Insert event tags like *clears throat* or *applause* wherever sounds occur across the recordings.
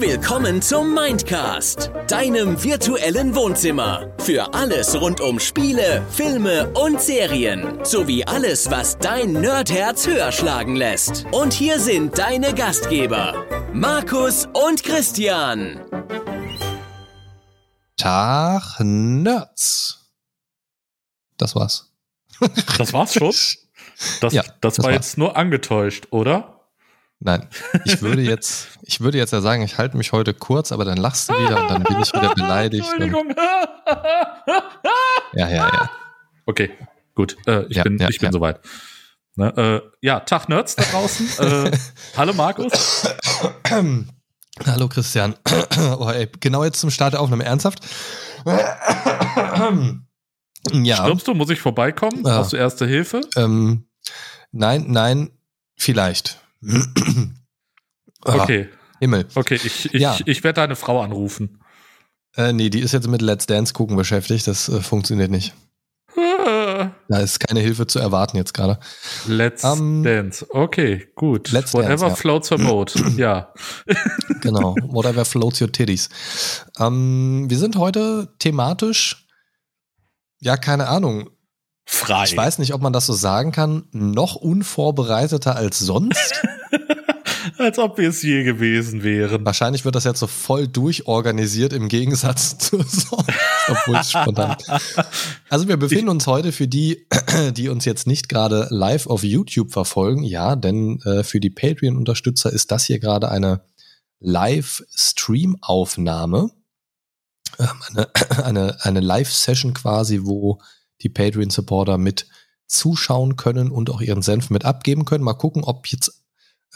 Willkommen zum Mindcast, deinem virtuellen Wohnzimmer. Für alles rund um Spiele, Filme und Serien. Sowie alles, was dein Nerdherz höher schlagen lässt. Und hier sind deine Gastgeber, Markus und Christian. Tag, Nerds. Das war's. Das war's schon? *laughs* Das, Ja, das, das war war's. jetzt nur angetäuscht, oder? Nein, ich würde jetzt, ich würde jetzt ja sagen, ich halte mich heute kurz, aber dann lachst du wieder und dann bin ich wieder beleidigt. Entschuldigung. ja, ja, ja. Okay, gut. Äh, ich Ja, bin, ja, ich bin ja. soweit. Ne, äh, ja, Tag Nerds da draußen. *laughs* äh, hallo Markus. Hallo Christian. Oh, ey, genau jetzt zum Start der Aufnahme. Ernsthaft? Ja. Stirbst du? Muss ich vorbeikommen? Ja. Brauchst du erste Hilfe? Ähm, nein, nein, vielleicht. Ah, Okay, Himmel. okay. Ich, ich, Ja. ich werde deine Frau anrufen. Äh, nee, die ist jetzt mit Let's Dance gucken beschäftigt. Das äh, funktioniert nicht. Da ist keine Hilfe zu erwarten jetzt gerade. Let's Ähm, Dance. Okay, gut. Let's Whatever Dance, ja. floats her boat. *clears throat* ja. Genau. Whatever floats your titties. Ähm, wir sind heute thematisch, ja, keine Ahnung. Frei. Ich weiß nicht, ob man das so sagen kann, noch unvorbereiteter als sonst. *laughs* Als ob wir es je gewesen wären. Wahrscheinlich wird das jetzt so voll durchorganisiert im Gegensatz *laughs* zu sonst, obwohl es spontan. Also wir befinden uns heute für die, *clears throat* die uns jetzt nicht gerade live auf YouTube verfolgen, ja, denn äh, für die Patreon-Unterstützer ist das hier gerade eine Live-Stream-Aufnahme, ähm, eine, *clears throat* eine, eine Live-Session quasi, wo die Patreon-Supporter mit zuschauen können und auch ihren Senf mit abgeben können. Mal gucken, ob jetzt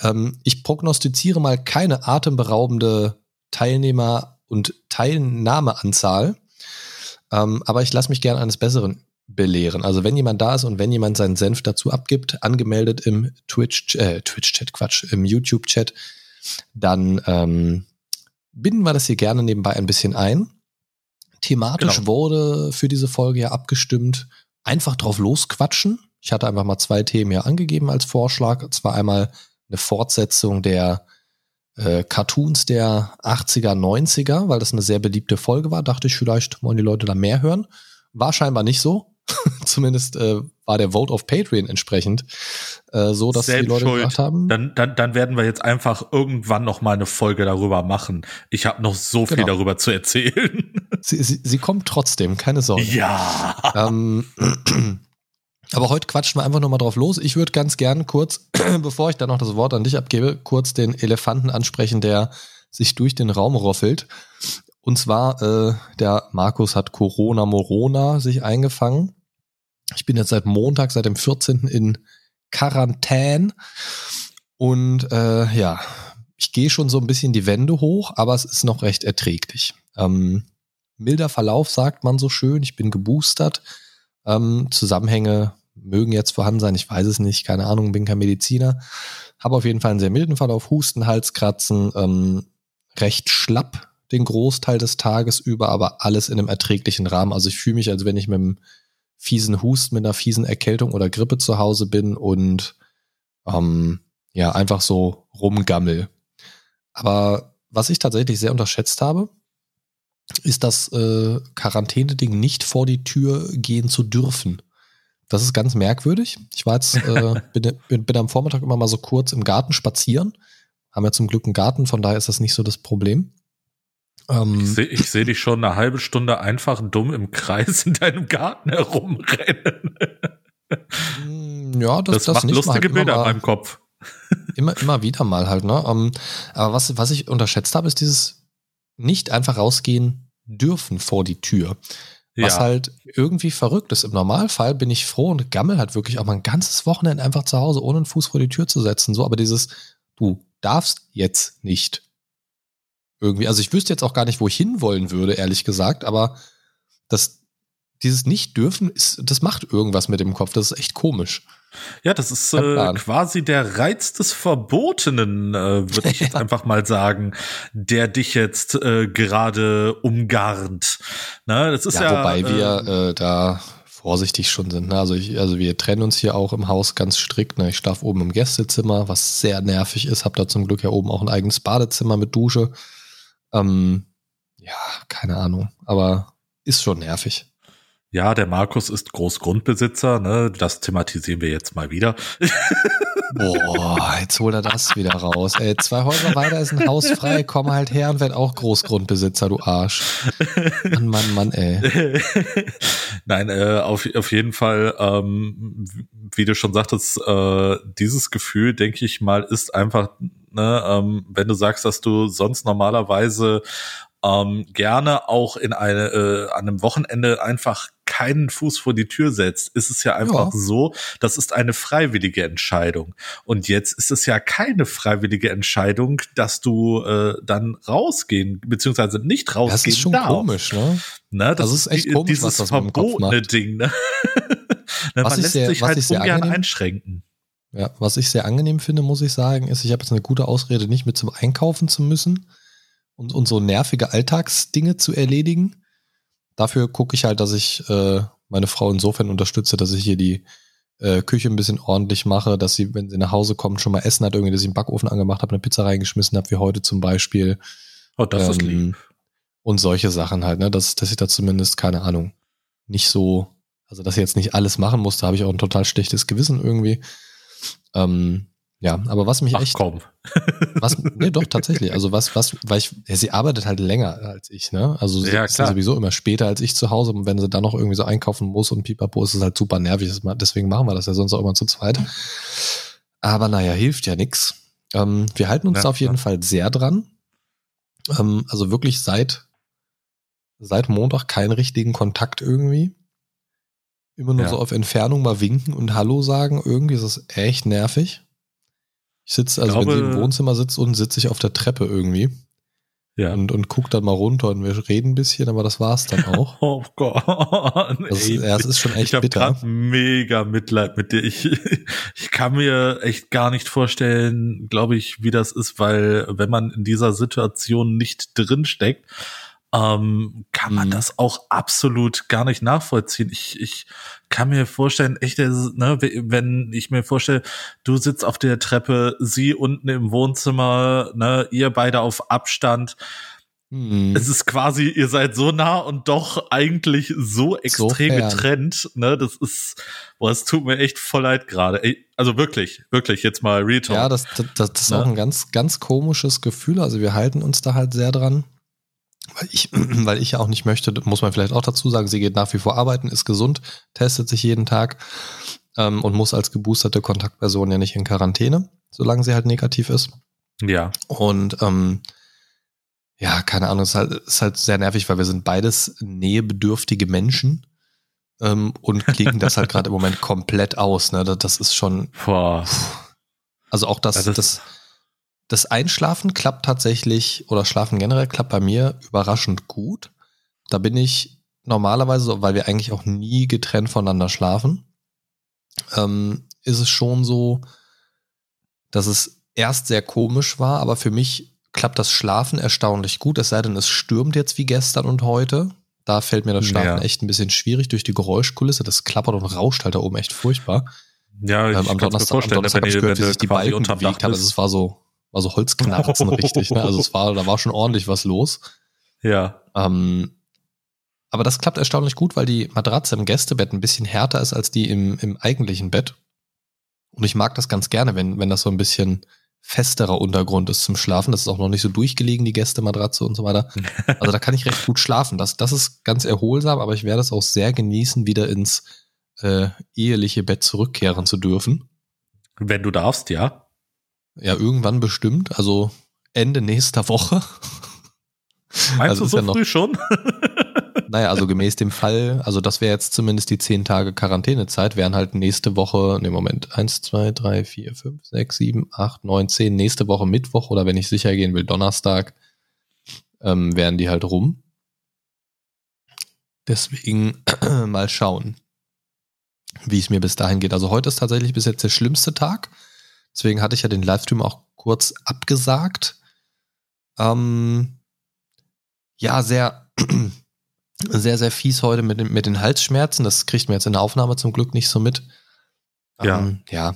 ähm, ich prognostiziere mal keine atemberaubende Teilnehmer- und Teilnahmeanzahl, ähm, aber ich lasse mich gern eines Besseren belehren. Also wenn jemand da ist und wenn jemand seinen Senf dazu abgibt, angemeldet im Twitch, äh, Twitch-Chat, Quatsch, im YouTube-Chat, dann ähm, binden wir das hier gerne nebenbei ein bisschen ein. Thematisch Genau. wurde für diese Folge ja abgestimmt, einfach drauf losquatschen. Ich hatte einfach mal zwei Themen hier angegeben als Vorschlag. Und zwar einmal eine Fortsetzung der äh, Cartoons der 80er, 90er, weil das eine sehr beliebte Folge war. Dachte ich, vielleicht wollen die Leute da mehr hören. War scheinbar nicht so. *laughs* Zumindest äh, war der Vote auf Patreon entsprechend äh, so, dass die Selbst Leute schuld. gesagt haben. Dann, dann, dann werden wir jetzt einfach irgendwann noch mal eine Folge darüber machen. Ich habe noch so viel Genau. darüber zu erzählen. *laughs* Sie, sie, sie kommt trotzdem, keine Sorge. ja. *laughs* Ähm, *clears throat* aber heute quatschen wir einfach nochmal drauf los. Ich würde ganz gern kurz, *clears throat* bevor ich dann noch das Wort an dich abgebe, kurz den Elefanten ansprechen, der sich durch den Raum roffelt. Und zwar, äh, der Markus hat Corona Morona sich eingefangen. Ich bin jetzt seit Montag, seit dem 14. in Quarantäne. Und äh, ja, ich gehe schon so ein bisschen die Wände hoch, aber es ist noch recht erträglich. Ähm, milder Verlauf, sagt man so schön. Ich bin geboostert. Ähm, Zusammenhänge mögen jetzt vorhanden sein, ich weiß es nicht, keine Ahnung, bin kein Mediziner. Habe auf jeden Fall einen sehr milden Verlauf, Husten, Halskratzen, ähm, recht schlapp den Großteil des Tages über, aber alles in einem erträglichen Rahmen. Also ich fühle mich, als wenn ich mit einem fiesen Husten, mit einer fiesen Erkältung oder Grippe zu Hause bin und ähm, ja, einfach so rumgammel. Aber was ich tatsächlich sehr unterschätzt habe, ist das äh, Quarantäne-Ding nicht vor die Tür gehen zu dürfen. Das ist ganz merkwürdig. Ich war jetzt, äh, *laughs* bin, bin, bin am Vormittag immer mal so kurz im Garten spazieren. Haben ja zum Glück einen Garten, von daher ist das nicht so das Problem. Ähm, Ich sehe seh dich schon eine halbe Stunde einfach dumm im Kreis in deinem Garten herumrennen. mm, ja, das, Das, das, macht nicht lustige immer Bilder in meinem Kopf. immer, immer wieder mal halt, ne? Ähm, aber was, was ich unterschätzt habe, ist dieses nicht einfach rausgehen dürfen vor die Tür. Was ja. halt irgendwie verrückt ist. Im Normalfall bin ich froh und gammel halt wirklich auch mal ein ganzes Wochenende einfach zu Hause, ohne einen Fuß vor die Tür zu setzen. So, aber dieses, du darfst jetzt nicht. Irgendwie, also ich wüsste jetzt auch gar nicht, wo ich hinwollen würde, ehrlich gesagt, aber das, dieses Nicht-Dürfen ist, das macht irgendwas mit dem Kopf. Das ist echt komisch. Ja, das ist äh, quasi der Reiz des Verbotenen, äh, würde ich *laughs* jetzt einfach mal sagen, der dich jetzt äh, gerade umgarnt. Ne, das ist ja, ja, wobei wir äh, da vorsichtig schon sind. Ne? Also, ich, also wir trennen uns hier auch im Haus ganz strikt. Ne? Ich schlafe oben im Gästezimmer, was sehr nervig ist. Hab da zum Glück ja oben auch ein eigenes Badezimmer mit Dusche. Ähm, ja, keine Ahnung, aber ist schon nervig. Ja, der Markus ist Großgrundbesitzer, ne? Das thematisieren wir jetzt mal wieder. *laughs* Boah, jetzt holt er das wieder raus. Ey, zwei Häuser weiter ist ein Haus frei, komm halt her und werd auch Großgrundbesitzer, du Arsch. Mann, Mann, Mann, ey. *laughs* Nein, äh, auf, auf jeden Fall, ähm, wie du schon sagtest, äh, dieses Gefühl, denke ich mal, ist einfach, ne, ähm, wenn du sagst, dass du sonst normalerweise ähm, gerne auch in eine, äh, an einem Wochenende einfach keinen Fuß vor die Tür setzt, ist es ja einfach ja. so, das ist eine freiwillige Entscheidung. Und jetzt ist es ja keine freiwillige Entscheidung, dass du äh, dann rausgehen, beziehungsweise nicht rausgehen Das ist schon darf. komisch, ne? ne? Das, das ist echt komisch, dieses was das verbotene Ding, ne? *laughs* ne? Man lässt sehr, sich halt ungern einschränken. Ja, was ich sehr angenehm finde, muss ich sagen, ist, ich habe jetzt eine gute Ausrede, nicht mit zum Einkaufen zu müssen und, und so nervige Alltagsdinge zu erledigen. Dafür gucke ich halt, dass ich äh, meine Frau insofern unterstütze, dass ich hier die äh, Küche ein bisschen ordentlich mache, dass sie, wenn sie nach Hause kommt, schon mal Essen hat, irgendwie, dass ich einen Backofen angemacht habe, eine Pizza reingeschmissen habe, wie heute zum Beispiel. Oh, das ähm, ist lieb. Und solche Sachen halt, ne, dass, dass ich da zumindest, keine Ahnung, nicht so, also dass ich jetzt nicht alles machen musste, habe ich auch ein total schlechtes Gewissen irgendwie. Ähm, ja, aber was mich Ach, echt. Komm. *laughs* Was, nee, doch, tatsächlich. Also was, was, weil ich, ja, sie arbeitet halt länger als ich, ne? Also sie ja, ist ja sowieso immer später als ich zu Hause und wenn sie dann noch irgendwie so einkaufen muss und pipapo, ist es halt super nervig. Deswegen machen wir das ja sonst auch immer zu zweit. Aber naja, hilft ja nix. Ähm, wir halten uns ja, da auf jeden ja. Fall sehr dran. Ähm, also wirklich seit, seit Montag keinen richtigen Kontakt irgendwie. Immer nur ja. so auf Entfernung mal winken und Hallo sagen. Irgendwie ist es echt nervig. Ich sitze, also glaube, wenn sie im Wohnzimmer sitzt, unten sitze ich auf der Treppe irgendwie. Ja. Und, und guck dann mal runter und wir reden ein bisschen, aber das war's dann auch. *laughs* Oh Gott. Das, ey, ja, das ist schon echt ich bitter. Ich habe mega Mitleid mit dir. Ich, *laughs* ich kann mir echt gar nicht vorstellen, glaube ich, wie das ist, weil wenn man in dieser Situation nicht drin steckt, ähm, kann man mhm. das auch absolut gar nicht nachvollziehen. Ich, ich kann mir vorstellen, echt, ne, wenn ich mir vorstelle, du sitzt auf der Treppe, sie unten im Wohnzimmer, ne, ihr beide auf Abstand. Mhm. Es ist quasi, ihr seid so nah und doch eigentlich so extrem so getrennt, ne, das ist, boah, es tut mir echt voll leid gerade. Also wirklich, wirklich, jetzt mal Real Ja, das, das, das ist ne? auch ein ganz, ganz komisches Gefühl. Also wir halten uns da halt sehr dran weil ich, *clears throat* weil ich ja auch nicht möchte, muss man vielleicht auch dazu sagen, sie geht nach wie vor arbeiten, ist gesund, testet sich jeden Tag ähm, und muss als geboosterte Kontaktperson ja nicht in Quarantäne, solange sie halt negativ ist. Ja. Und ähm, ja, keine Ahnung, ist halt, ist halt sehr nervig, weil wir sind beides nähebedürftige Menschen ähm, und kriegen das halt *laughs* gerade im Moment komplett aus. Ne? Das ist schon. Boah. Also auch das, ja, das, das das Einschlafen klappt tatsächlich oder Schlafen generell klappt bei mir überraschend gut. Da bin ich normalerweise, weil wir eigentlich auch nie getrennt voneinander schlafen, ähm, ist es schon so, dass es erst sehr komisch war, aber für mich klappt das Schlafen erstaunlich gut, es sei denn, es stürmt jetzt wie gestern und heute. Da fällt mir das Schlafen ja. echt ein bisschen schwierig durch die Geräuschkulisse. Das klappert und rauscht halt da oben echt furchtbar. Ja, ich ähm, am Donnerstag, am Donnerstag habe ich gehört, wie sich die Balken bewegt haben. Also es war so, war so Holzknarzen richtig. Ne? Also es war, da war schon ordentlich was los. Ja. Ähm, aber das klappt erstaunlich gut, weil die Matratze im Gästebett ein bisschen härter ist als die im, im eigentlichen Bett. Und ich mag das ganz gerne, wenn, wenn das so ein bisschen festerer Untergrund ist zum Schlafen. Das ist auch noch nicht so durchgelegen, die Gästematratze und so weiter. *laughs* Also da kann ich recht gut schlafen. Das, das ist ganz erholsam, aber ich werde es auch sehr genießen, wieder ins äh, eheliche Bett zurückkehren zu dürfen. Wenn du darfst, ja. Ja, irgendwann bestimmt. Also Ende nächster Woche. Meinst also du so ja früh schon? *laughs* naja, also gemäß dem Fall, also das wäre jetzt zumindest die zehn Tage Quarantänezeit, wären halt nächste Woche, ne Moment, eins, zwei, drei, vier, fünf, sechs, sieben, acht, neun, zehn, nächste Woche Mittwoch oder wenn ich sicher gehen will, Donnerstag, ähm, wären die halt rum. Deswegen *clears throat* mal schauen, wie es mir bis dahin geht. Also heute ist tatsächlich bis jetzt der schlimmste Tag. Deswegen hatte ich ja den Livestream auch kurz abgesagt. Ähm, ja, sehr, *clears throat* sehr, sehr fies heute mit, den, mit den Halsschmerzen. Das kriegt man jetzt in der Aufnahme zum Glück nicht so mit. Ja. Ähm, ja,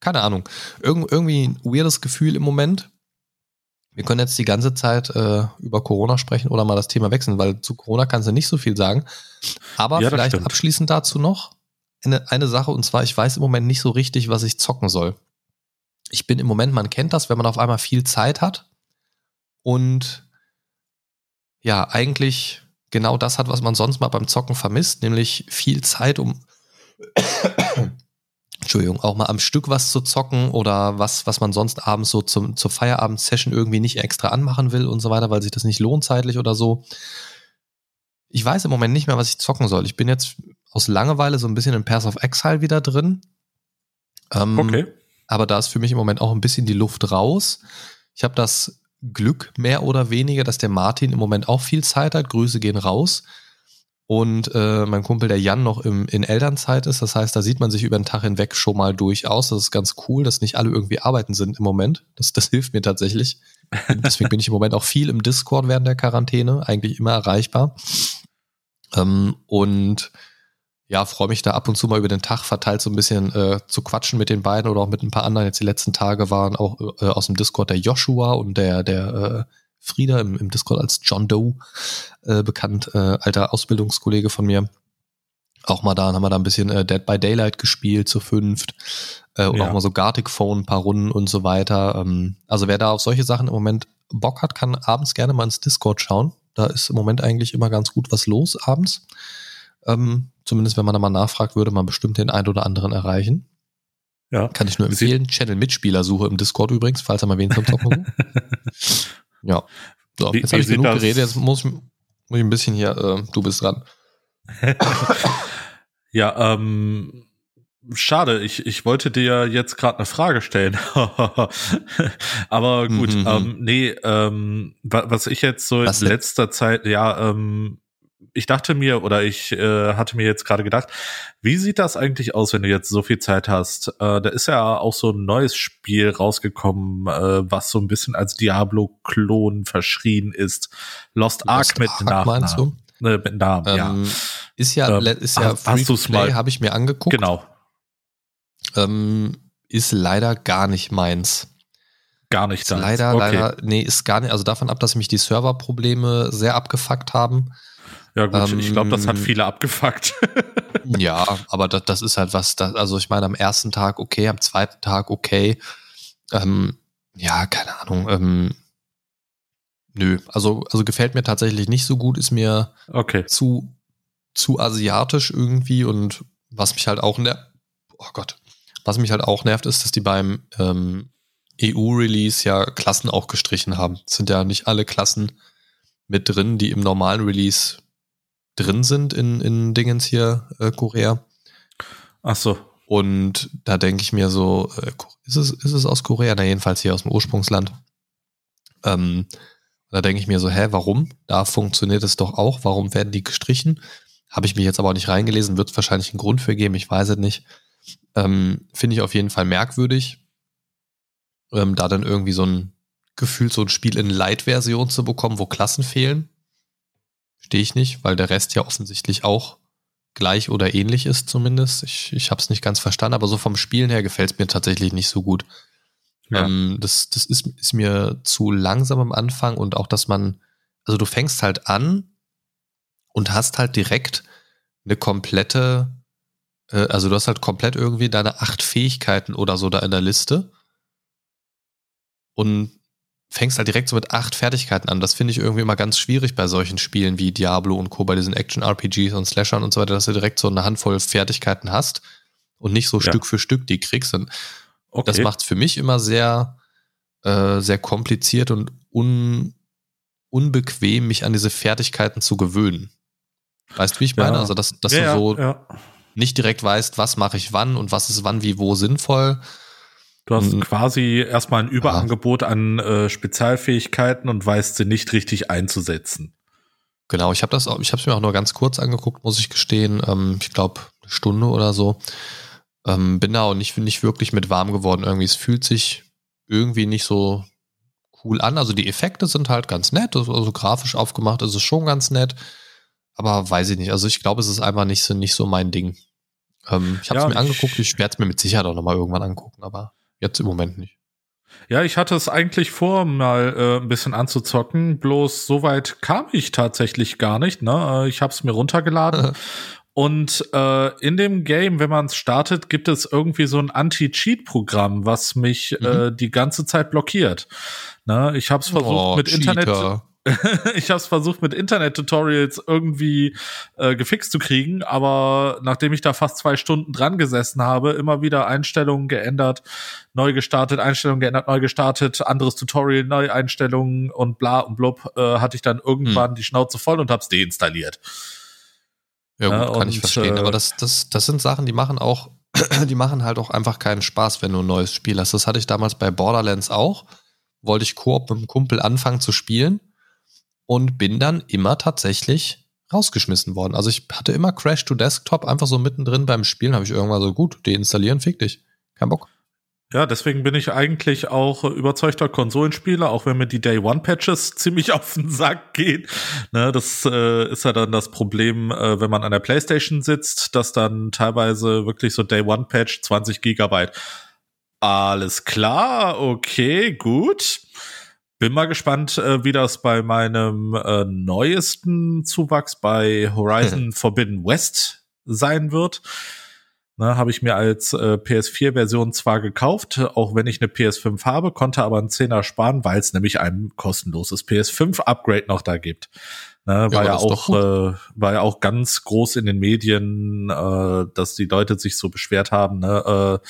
keine Ahnung. Irg irgendwie ein weirdes Gefühl im Moment. Wir können jetzt die ganze Zeit äh, über Corona sprechen oder mal das Thema wechseln, weil zu Corona kannst du nicht so viel sagen. Aber Ja, vielleicht stimmt. abschließend dazu noch eine, eine Sache, und zwar, ich weiß im Moment nicht so richtig, was ich zocken soll. Ich bin im Moment, man kennt das, wenn man auf einmal viel Zeit hat und ja, eigentlich genau das hat, was man sonst mal beim Zocken vermisst, nämlich viel Zeit, um *coughs* Entschuldigung, auch mal am Stück was zu zocken oder was, was man sonst abends so zum, zur Feierabend-Session irgendwie nicht extra anmachen will und so weiter, weil sich das nicht lohnt zeitlich oder so. Ich weiß im Moment nicht mehr, was ich zocken soll. Ich bin jetzt aus Langeweile so ein bisschen in Pass of Exile wieder drin. Ähm, Okay. Aber da ist für mich im Moment auch ein bisschen die Luft raus. Ich habe das Glück mehr oder weniger, dass der Martin im Moment auch viel Zeit hat. Grüße gehen raus. Und äh, mein Kumpel, der Jan, noch im, in Elternzeit ist. Das heißt, da sieht man sich über den Tag hinweg schon mal durchaus. Das ist ganz cool, dass nicht alle irgendwie arbeiten sind im Moment. Das, das *laughs* hilft mir tatsächlich. Deswegen bin ich im Moment auch viel im Discord während der Quarantäne, eigentlich immer erreichbar. Ähm, und ja, freue mich da ab und zu mal über den Tag verteilt so ein bisschen äh, zu quatschen mit den beiden oder auch mit ein paar anderen. Jetzt die letzten Tage waren auch äh, aus dem Discord der Joshua und der, der äh, Frieda im, im Discord als John Doe äh, bekannt, äh, alter Ausbildungskollege von mir. Auch mal da haben wir da ein bisschen äh, Dead by Daylight gespielt zu fünft. Äh, und Ja. auch mal so Gartic Phone, ein paar Runden und so weiter. Ähm, also wer da auf solche Sachen im Moment Bock hat, kann abends gerne mal ins Discord schauen. Da ist im Moment eigentlich immer ganz gut was los abends. Ähm, zumindest wenn man da mal nachfragt, würde man bestimmt den einen oder anderen erreichen. Ja. Kann ich nur Sie- empfehlen. Channel Mitspielersuche im Discord übrigens, falls er mal wen zum Zocken. *laughs* Ja. So, Wie- jetzt habe ich genug das- geredet, jetzt muss, muss ich ein bisschen hier, äh, du bist dran. *laughs* Ja, ähm, schade, ich, ich wollte dir jetzt gerade eine Frage stellen. *laughs* Aber gut, Mhm. ähm, nee, ähm, wa- was ich jetzt so Was in letzter Zeit, ja, ähm, ich dachte mir oder ich äh, hatte mir jetzt gerade gedacht, wie sieht das eigentlich aus, wenn du jetzt so viel Zeit hast? Äh, da ist ja auch so ein neues Spiel rausgekommen, äh, was so ein bisschen als Diablo-Klon verschrien ist. Lost Ark Lost mit Ark Nachnamen. Äh, mit Namen, ja. Ähm, Ist ja, Ähm, ist ja hast- hast Free Play, habe ich mir angeguckt. Genau, Ähm, ist leider gar nicht meins. gar nicht deins. leider, okay. leider, nee, ist gar nicht, also davon ab, dass mich die Serverprobleme sehr abgefuckt haben. Ja gut, ich glaube, das hat Ähm, viele abgefuckt. *laughs* Ja, aber das, das ist halt was, das, also ich meine, am ersten Tag okay, am zweiten Tag okay. Ähm, ja, keine Ahnung. Ähm, nö, also, also gefällt mir tatsächlich nicht so gut, ist mir okay. zu, zu asiatisch irgendwie und was mich halt auch nervt, oh Gott, was mich halt auch nervt, ist, dass die beim ähm, EU-Release ja Klassen auch gestrichen haben. Es sind ja nicht alle Klassen mit drin, die im normalen Release drin sind in, in Dingens hier, äh, Korea. Ach so. Und da denke ich mir so, äh, ist es, ist es aus Korea? Na, jedenfalls hier aus dem Ursprungsland. Ähm, da denke ich mir so, hä, warum? Da funktioniert es doch auch. Warum werden die gestrichen? Habe ich mich jetzt aber auch nicht reingelesen, wird es wahrscheinlich einen Grund für geben, ich weiß es nicht. Ähm, Finde ich auf jeden Fall merkwürdig, ähm, da dann irgendwie so ein Gefühl, so ein Spiel in Light-Version zu bekommen, wo Klassen fehlen. Stehe ich nicht, weil der Rest ja offensichtlich auch gleich oder ähnlich ist zumindest. Ich, ich habe es nicht ganz verstanden, aber so vom Spielen her gefällt es mir tatsächlich nicht so gut. Ja. Ähm, das das ist, ist mir zu langsam am Anfang und auch, dass man, also du fängst halt an und hast halt direkt eine komplette, äh, also du hast halt komplett irgendwie deine acht Fähigkeiten oder so da in der Liste und fängst halt direkt so mit acht Fertigkeiten an. Das finde ich irgendwie immer ganz schwierig bei solchen Spielen wie Diablo und Co., bei diesen Action-RPGs und Slashern und so weiter, dass du direkt so eine Handvoll Fertigkeiten hast und nicht so Ja. Stück für Stück die kriegst. Und Okay. das macht es für mich immer sehr, äh, sehr kompliziert und un, unbequem, mich an diese Fertigkeiten zu gewöhnen. Weißt du, wie ich meine? Ja. Also, dass, dass ja, du so nicht direkt weißt, was mache ich wann und was ist wann, wie, wo sinnvoll. Du hast Mhm. quasi erstmal ein Überangebot an äh, Spezialfähigkeiten und weißt sie nicht richtig einzusetzen. Genau, ich habe das, auch- ich habe es mir auch nur ganz kurz angeguckt, muss ich gestehen. Ähm, ich glaube eine Stunde oder so. Ähm, bin da auch nicht, nicht wirklich mit warm geworden. Irgendwie, es fühlt sich irgendwie nicht so cool an. Also die Effekte sind halt ganz nett, also also grafisch aufgemacht ist es schon ganz nett. Aber weiß ich nicht. Also ich glaube, es ist einfach nicht so, nicht so mein Ding. Ähm, ich habe es Ja, mir angeguckt, ich werde es mir mit Sicherheit auch nochmal irgendwann angucken, aber jetzt im Moment nicht. Ja, ich hatte es eigentlich vor, mal äh, ein bisschen anzuzocken, bloß so weit kam ich tatsächlich gar nicht. Ne? Äh, ich habe es mir runtergeladen *laughs* und äh, in dem Game, wenn man es startet, gibt es irgendwie so ein Anti-Cheat-Programm, was mich mhm. äh, die ganze Zeit blockiert. Ne? Ich habe es versucht oh, mit Cheater. Internet *laughs* ich habe es versucht mit Internet-Tutorials irgendwie äh, gefixt zu kriegen, aber nachdem ich da fast zwei Stunden dran gesessen habe, immer wieder Einstellungen geändert, neu gestartet, Einstellungen geändert, neu gestartet, anderes Tutorial, neue Einstellungen und bla und blub, äh, hatte ich dann irgendwann hm. die Schnauze voll und hab's deinstalliert. Ja, gut, ja, kann und, ich verstehen. Äh, aber das, das, das sind Sachen, die machen auch, *clears throat* die machen halt auch einfach keinen Spaß, wenn du ein neues Spiel hast. Das hatte ich damals bei Borderlands auch. Wollte ich Koop mit einem Kumpel anfangen zu spielen und bin dann immer tatsächlich rausgeschmissen worden. Also ich hatte immer Crash to Desktop einfach so mittendrin beim Spielen, habe ich irgendwann so gut, deinstallieren, fick dich. Kein Bock. Ja, deswegen bin ich eigentlich auch überzeugter Konsolenspieler, auch wenn mir die Day One Patches *laughs* ziemlich auf den Sack gehen. Ne, das äh, ist ja dann das Problem, äh, wenn man an der PlayStation sitzt, dass dann teilweise wirklich so Day One Patch 20 Gigabyte. Alles klar, okay, gut. Bin mal gespannt, äh, wie das bei meinem äh, neuesten Zuwachs bei Horizon Forbidden West sein wird. Ne, habe ich mir als äh, PS4-Version zwar gekauft, auch wenn ich eine PS5 habe, konnte aber einen Zehner sparen, weil es nämlich ein kostenloses PS5-Upgrade noch da gibt. Ne, war ja, ja auch äh, war ja auch ganz groß in den Medien, äh, dass die Leute sich so beschwert haben, ne, äh,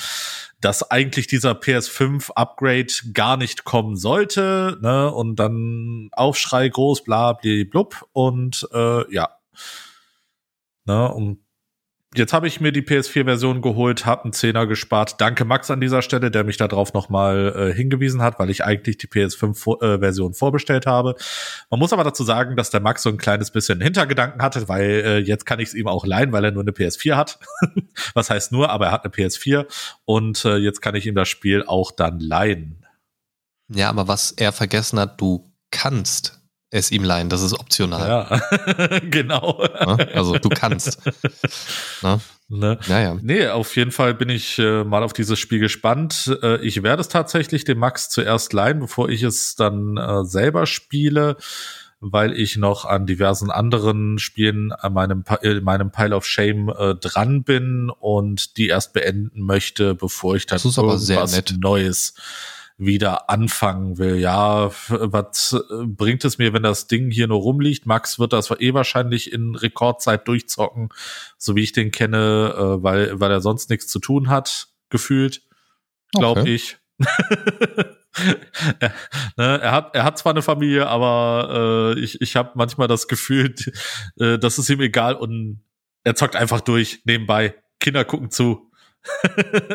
dass eigentlich dieser PS5 Upgrade gar nicht kommen sollte, ne, und dann Aufschrei groß, bla, bla, blub und äh, ja, ne, und Jetzt habe ich mir die PS4-Version geholt, habe einen Zehner gespart. Danke Max an dieser Stelle, der mich darauf nochmal äh, hingewiesen hat, weil ich eigentlich die PS5-Version äh, vorbestellt habe. Man muss aber dazu sagen, dass der Max so ein kleines bisschen Hintergedanken hatte, weil äh, jetzt kann ich es ihm auch leihen, weil er nur eine PS4 hat. *laughs* Was heißt nur, aber er hat eine PS4 und äh, jetzt kann ich ihm das Spiel auch dann leihen. Ja, aber was er vergessen hat, du kannst es ihm leihen, das ist optional. Ja, *laughs* genau. Also du kannst. Ne? Ne? Naja. Nee, auf jeden Fall bin ich äh, mal auf dieses Spiel gespannt. Äh, ich werde es tatsächlich dem Max zuerst leihen, bevor ich es dann äh, selber spiele, weil ich noch an diversen anderen Spielen an meinem, in meinem Pile of Shame äh, dran bin und die erst beenden möchte, bevor ich dann irgendwas Neues wieder anfangen will. Ja, was bringt es mir, wenn das Ding hier nur rumliegt? Max wird das eh wahrscheinlich in Rekordzeit durchzocken, so wie ich den kenne, äh, weil, weil er sonst nichts zu tun hat, gefühlt, glaube okay. ich. *laughs* er, ne, er, hat, er hat zwar eine Familie, aber äh, ich, ich habe manchmal das Gefühl, äh, das ist ihm egal und er zockt einfach durch nebenbei. Kinder gucken zu.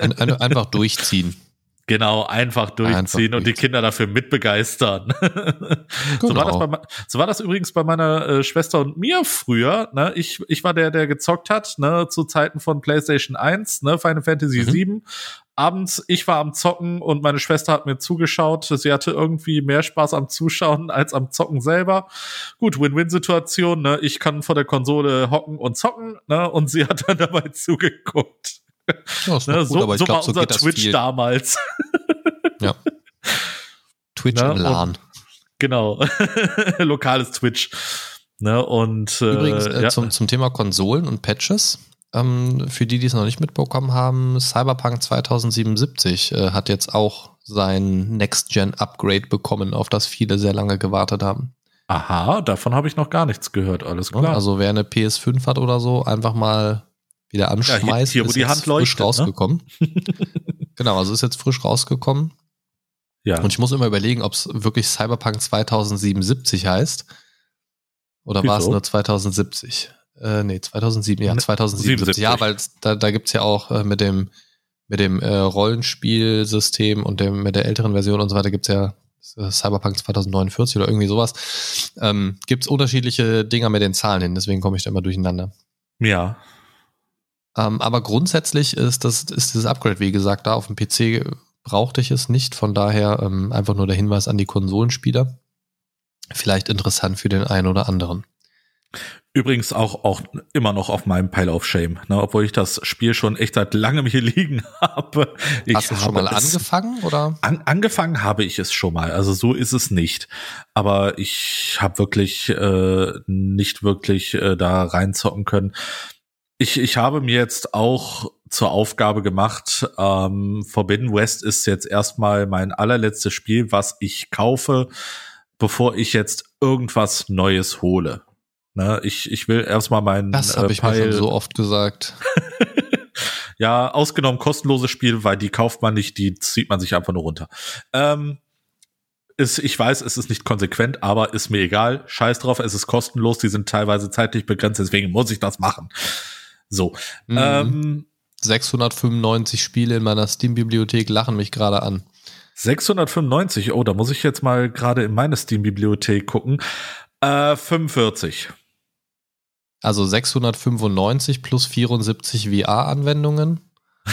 Ein, ein, einfach durchziehen. *laughs* Genau, einfach durchziehen einfach und die Kinder dafür mitbegeistern. Genau. *laughs* So, war das bei, so war das übrigens bei meiner äh, Schwester und mir früher. Ne? Ich, ich war der, der gezockt hat, ne? zu Zeiten von PlayStation 1, ne? Final Fantasy mhm. 7. Abends, ich war am Zocken und meine Schwester hat mir zugeschaut. Sie hatte irgendwie mehr Spaß am Zuschauen *laughs* als am Zocken selber. Gut, Win-Win-Situation. Ne? Ich kann vor der Konsole hocken und zocken ne? und sie *laughs* hat dann dabei zugeguckt. Ja, ne, gut, so, aber ich so glaub, war unser so Twitch damals. ja. Twitch ne, im LAN. Genau. *laughs* Lokales Twitch. Ne, und, äh, Übrigens äh, ja. zum, zum Thema Konsolen und Patches. Ähm, für die, die es noch nicht mitbekommen haben, Cyberpunk 2077 äh, hat jetzt auch sein Next-Gen-Upgrade bekommen, auf das viele sehr lange gewartet haben. Aha, davon habe ich noch gar nichts gehört, alles klar. Also wer eine PS5 hat oder so, einfach mal wieder anschmeißt. Ja, hier, hier wo die Hand leuchtet, frisch ne? rausgekommen. Ne? *laughs* genau, also ist jetzt frisch rausgekommen. Ja. Und ich muss immer überlegen, ob es wirklich Cyberpunk 2077 heißt. Oder war es nur 2070? Äh, nee, 2007, ja, 2077. Ne, ja, weil da, da gibt es ja auch äh, mit dem, mit dem äh, Rollenspielsystem und dem, mit der älteren Version und so weiter gibt es ja äh, Cyberpunk 2049 oder irgendwie sowas. Ähm, gibt es unterschiedliche Dinger mit den Zahlen hin, deswegen komme ich da immer durcheinander. Ja, ähm, aber grundsätzlich ist das ist dieses Upgrade, wie gesagt, da auf dem PC brauchte ich es nicht. Von daher ähm, einfach nur der Hinweis an die Konsolenspieler. Vielleicht interessant für den einen oder anderen. Übrigens auch, auch immer noch auf meinem Pile of Shame, ne, obwohl ich das Spiel schon echt seit langem hier *laughs* liegen habe. Ich Hast du schon mal angefangen oder? An, angefangen habe ich es schon mal, also so ist es nicht. Aber ich habe wirklich äh, nicht wirklich äh, da reinzocken können. Ich, ich habe mir jetzt auch zur Aufgabe gemacht, ähm, Forbidden West ist jetzt erstmal mein allerletztes Spiel, was ich kaufe, bevor ich jetzt irgendwas Neues hole. Ne, ich, ich will erstmal meinen. Das habe äh, ich mir schon so oft gesagt. *laughs* ja, ausgenommen kostenlose Spiele, weil die kauft man nicht, die zieht man sich einfach nur runter. Ähm, ist, ich weiß, es ist nicht konsequent, aber ist mir egal. Scheiß drauf, es ist kostenlos, die sind teilweise zeitlich begrenzt, deswegen muss ich das machen. So. Mhm. Ähm, 695 Spiele in meiner Steam-Bibliothek lachen mich gerade an. 695, oh, da muss ich jetzt mal gerade in meine Steam-Bibliothek gucken. Äh, 45. Also 695 plus 74 VR-Anwendungen. *laughs*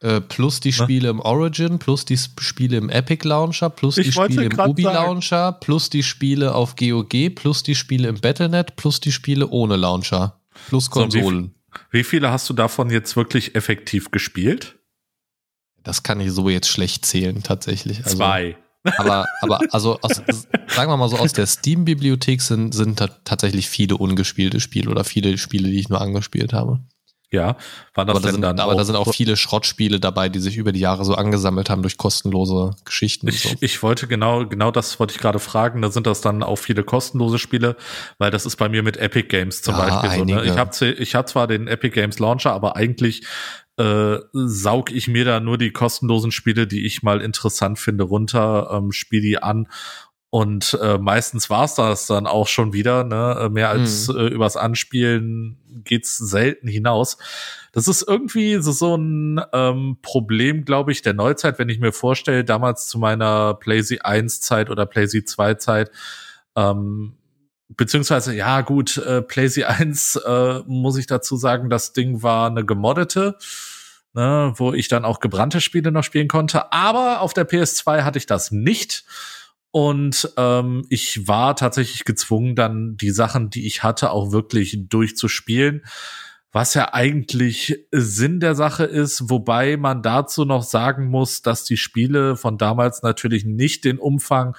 äh, plus die Spiele im Origin, plus die Spiele im Epic Launcher, plus ich die Spiele im Ubi sagen. Launcher, plus die Spiele auf GOG, plus die Spiele im Battlenet, plus die Spiele ohne Launcher, plus Konsolen. So, wie, wie viele hast du davon jetzt wirklich effektiv gespielt? Das kann ich so jetzt schlecht zählen, tatsächlich. Also, Zwei. Aber, aber *laughs* also aus, sagen wir mal so, aus der Steam-Bibliothek sind, sind tatsächlich viele ungespielte Spiele oder viele Spiele, die ich nur angespielt habe. Ja, war das aber da sind, dann Aber da sind auch viele Schrottspiele dabei, die sich über die Jahre so angesammelt haben durch kostenlose Geschichten. Ich, so. ich wollte genau, genau das wollte ich gerade fragen. Da sind das dann auch viele kostenlose Spiele, weil das ist bei mir mit Epic Games zum ja, Beispiel einige. so. Ne? Ich habe ich hab zwar den Epic Games Launcher, aber eigentlich äh, saug ich mir da nur die kostenlosen Spiele, die ich mal interessant finde, runter, ähm, spiele die an und äh, meistens war's das dann auch schon wieder, ne? Äh, mehr als mhm. äh, übers Anspielen geht's selten hinaus. Das ist irgendwie so, so ein ähm, Problem, glaube ich, der Neuzeit, wenn ich mir vorstelle, damals zu meiner PlayZ 1 Zeit oder PlayZ 2 Zeit, ähm, beziehungsweise, ja gut, äh, PlayZ 1 äh, muss ich dazu sagen, das Ding war eine gemoddete, ne, wo ich dann auch gebrannte Spiele noch spielen konnte. Aber auf der PS2 hatte ich das nicht. Und ähm, ich war tatsächlich gezwungen, dann die Sachen, die ich hatte, auch wirklich durchzuspielen. Was ja eigentlich Sinn der Sache ist, wobei man dazu noch sagen muss, dass die Spiele von damals natürlich nicht den Umfang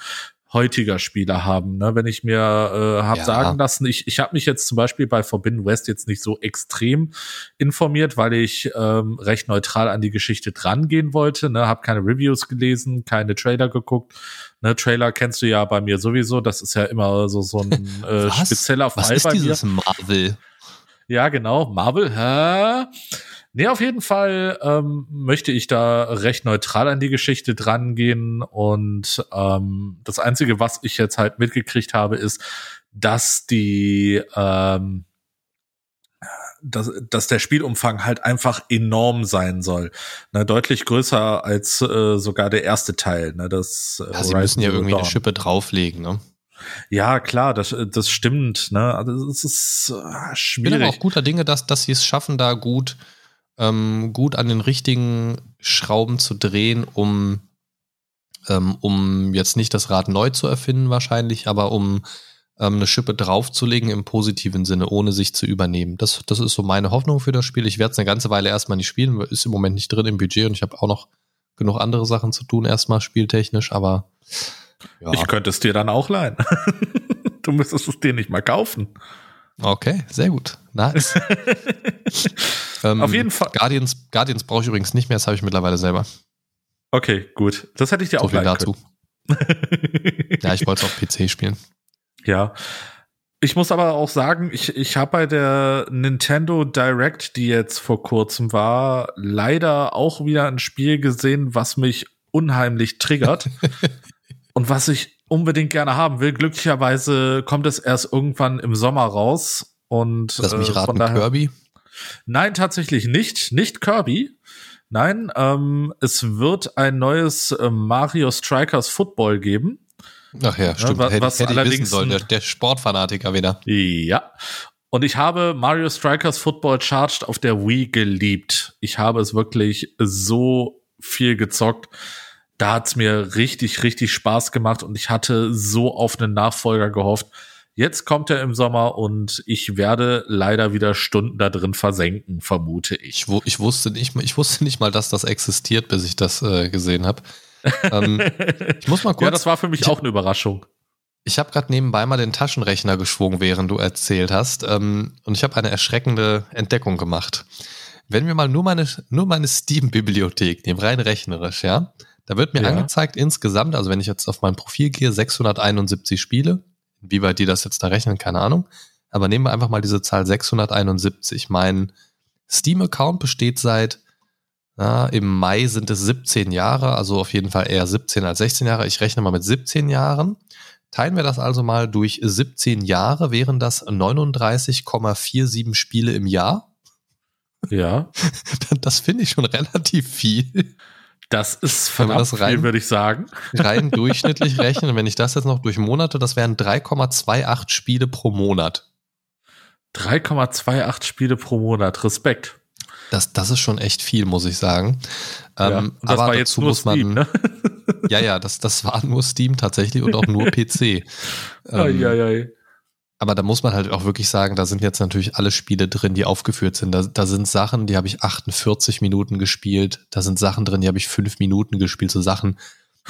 heutiger Spieler haben. Ne? Wenn ich mir äh, habe ja. sagen lassen, ich, ich habe mich jetzt zum Beispiel bei Forbidden West jetzt nicht so extrem informiert, weil ich ähm, recht neutral an die Geschichte drangehen wollte. Ne? Habe keine Reviews gelesen, keine Trailer geguckt. Ne, Trailer kennst du ja bei mir sowieso. Das ist ja immer so so ein *laughs* äh, spezieller Fall Was ist bei dieses mir. Marvel? Ja, genau, Marvel. Hä? Nee, auf jeden Fall ähm, möchte ich da recht neutral an die Geschichte drangehen. Und ähm, das Einzige, was ich jetzt halt mitgekriegt habe, ist, dass die ähm, dass, dass der Spielumfang halt einfach enorm sein soll. Ne, deutlich größer als äh, sogar der erste Teil. Ne, das, äh, ja, sie müssen ja irgendwie Dawn. eine Schippe drauflegen, ne? Ja, klar, das, das stimmt. Ne? Also es ist äh, schwierig. Ich bin aber auch guter Dinge, dass, dass sie es schaffen, da gut ähm, gut an den richtigen Schrauben zu drehen, um, ähm, um jetzt nicht das Rad neu zu erfinden wahrscheinlich, aber um ähm, eine Schippe draufzulegen im positiven Sinne, ohne sich zu übernehmen. Das, das ist so meine Hoffnung für das Spiel. Ich werde es eine ganze Weile erstmal nicht spielen, ist im Moment nicht drin im Budget und ich habe auch noch genug andere Sachen zu tun, erstmal spieltechnisch, aber ja. Ich könnte es dir dann auch leihen. *laughs* du müsstest es dir nicht mal kaufen. Okay, sehr gut. Nice. *laughs* ähm, Auf jeden Fall. Guardians, Guardians brauche ich übrigens nicht mehr, das habe ich mittlerweile selber. Okay, gut. Das hätte ich dir so auch viel dazu. ja, ich wollte *laughs* es auf PC spielen. Ja. Ich muss aber auch sagen, ich, ich habe bei der Nintendo Direct, die jetzt vor kurzem war, leider auch wieder ein Spiel gesehen, was mich unheimlich triggert. *laughs* und was ich unbedingt gerne haben will. Glücklicherweise kommt es erst irgendwann im Sommer raus. Und Lass mich äh, raten, daher, Kirby? Nein, tatsächlich nicht. Nicht Kirby. Nein, ähm, es wird ein neues äh, Mario Strikers Football geben. Ach ja, stimmt. Ja, was, was hätte, hätte ich wissen sollen, der, der Sportfanatiker wieder. Ja. Und ich habe Mario Strikers Football Charged auf der Wii geliebt. Ich habe es wirklich so viel gezockt da hat's mir richtig, richtig Spaß gemacht und ich hatte so auf einen Nachfolger gehofft. Jetzt kommt er im Sommer und ich werde leider wieder Stunden da drin versenken, vermute ich. Ich, ich wusste nicht, ich wusste nicht mal, dass das existiert, bis ich das äh, gesehen habe. ähm, ich muss mal *laughs* kurz. Ja, das war für mich auch eine Überraschung. Ich habe gerade nebenbei mal den Taschenrechner geschwungen, während du erzählt hast. Ähm, und ich habe eine erschreckende Entdeckung gemacht. Wenn wir mal nur meine, nur meine Steam-Bibliothek nehmen, rein rechnerisch, ja, da wird mir ja. angezeigt insgesamt, also wenn ich jetzt auf mein Profil gehe, 671 Spiele. Wie weit die das jetzt da rechnen, keine Ahnung. Aber nehmen wir einfach mal diese Zahl 671. Mein Steam-Account besteht seit, na, im Mai sind es 17 Jahre, also auf jeden Fall eher 17 als 16 Jahre. Ich rechne mal mit 17 Jahren. Teilen wir das also mal durch 17 Jahre, wären das 39,47 Spiele im Jahr. Ja. *laughs* Das finde ich schon relativ viel. Das ist verdammt das rein, viel, würde ich sagen. Rein *laughs* durchschnittlich rechnen, wenn ich das jetzt noch durch Monate, das wären 3,28 Spiele pro Monat. 3,28 Spiele pro Monat. Respekt. Das, das ist schon echt viel, muss ich sagen. Ja, ähm, das aber war jetzt nur muss man, Steam, ne? ja, ja, das, das war nur Steam tatsächlich und auch nur *laughs* PC. ähm, ai, ai. Aber da muss man halt auch wirklich sagen, da sind jetzt natürlich alle Spiele drin, die aufgeführt sind. Da, da sind Sachen, die habe ich 48 Minuten gespielt. Da sind Sachen drin, die habe ich fünf Minuten gespielt. So Sachen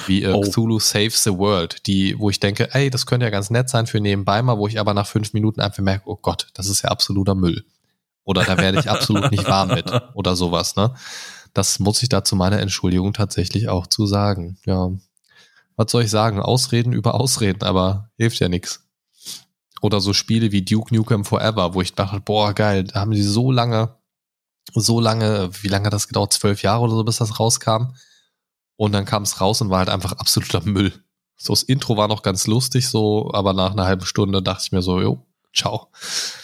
wie äh, oh. Cthulhu Saves the World, die, wo ich denke, ey, das könnte ja ganz nett sein für nebenbei mal, wo ich aber nach fünf Minuten einfach merke, oh Gott, das ist ja absoluter Müll. Oder da werde ich absolut nicht warm mit *laughs* oder sowas, ne? Das muss ich da zu meiner Entschuldigung tatsächlich auch zu sagen. Ja. Was soll ich sagen? Ausreden über Ausreden, aber hilft ja nichts. Oder so Spiele wie Duke Nukem Forever, wo ich dachte, boah, geil, da haben sie so lange, so lange, wie lange hat das gedauert? Zwölf Jahre oder so, bis das rauskam. Und dann kam es raus und war halt einfach absoluter Müll. So, das Intro war noch ganz lustig, so, aber nach einer halben Stunde dachte ich mir so, jo, ciao.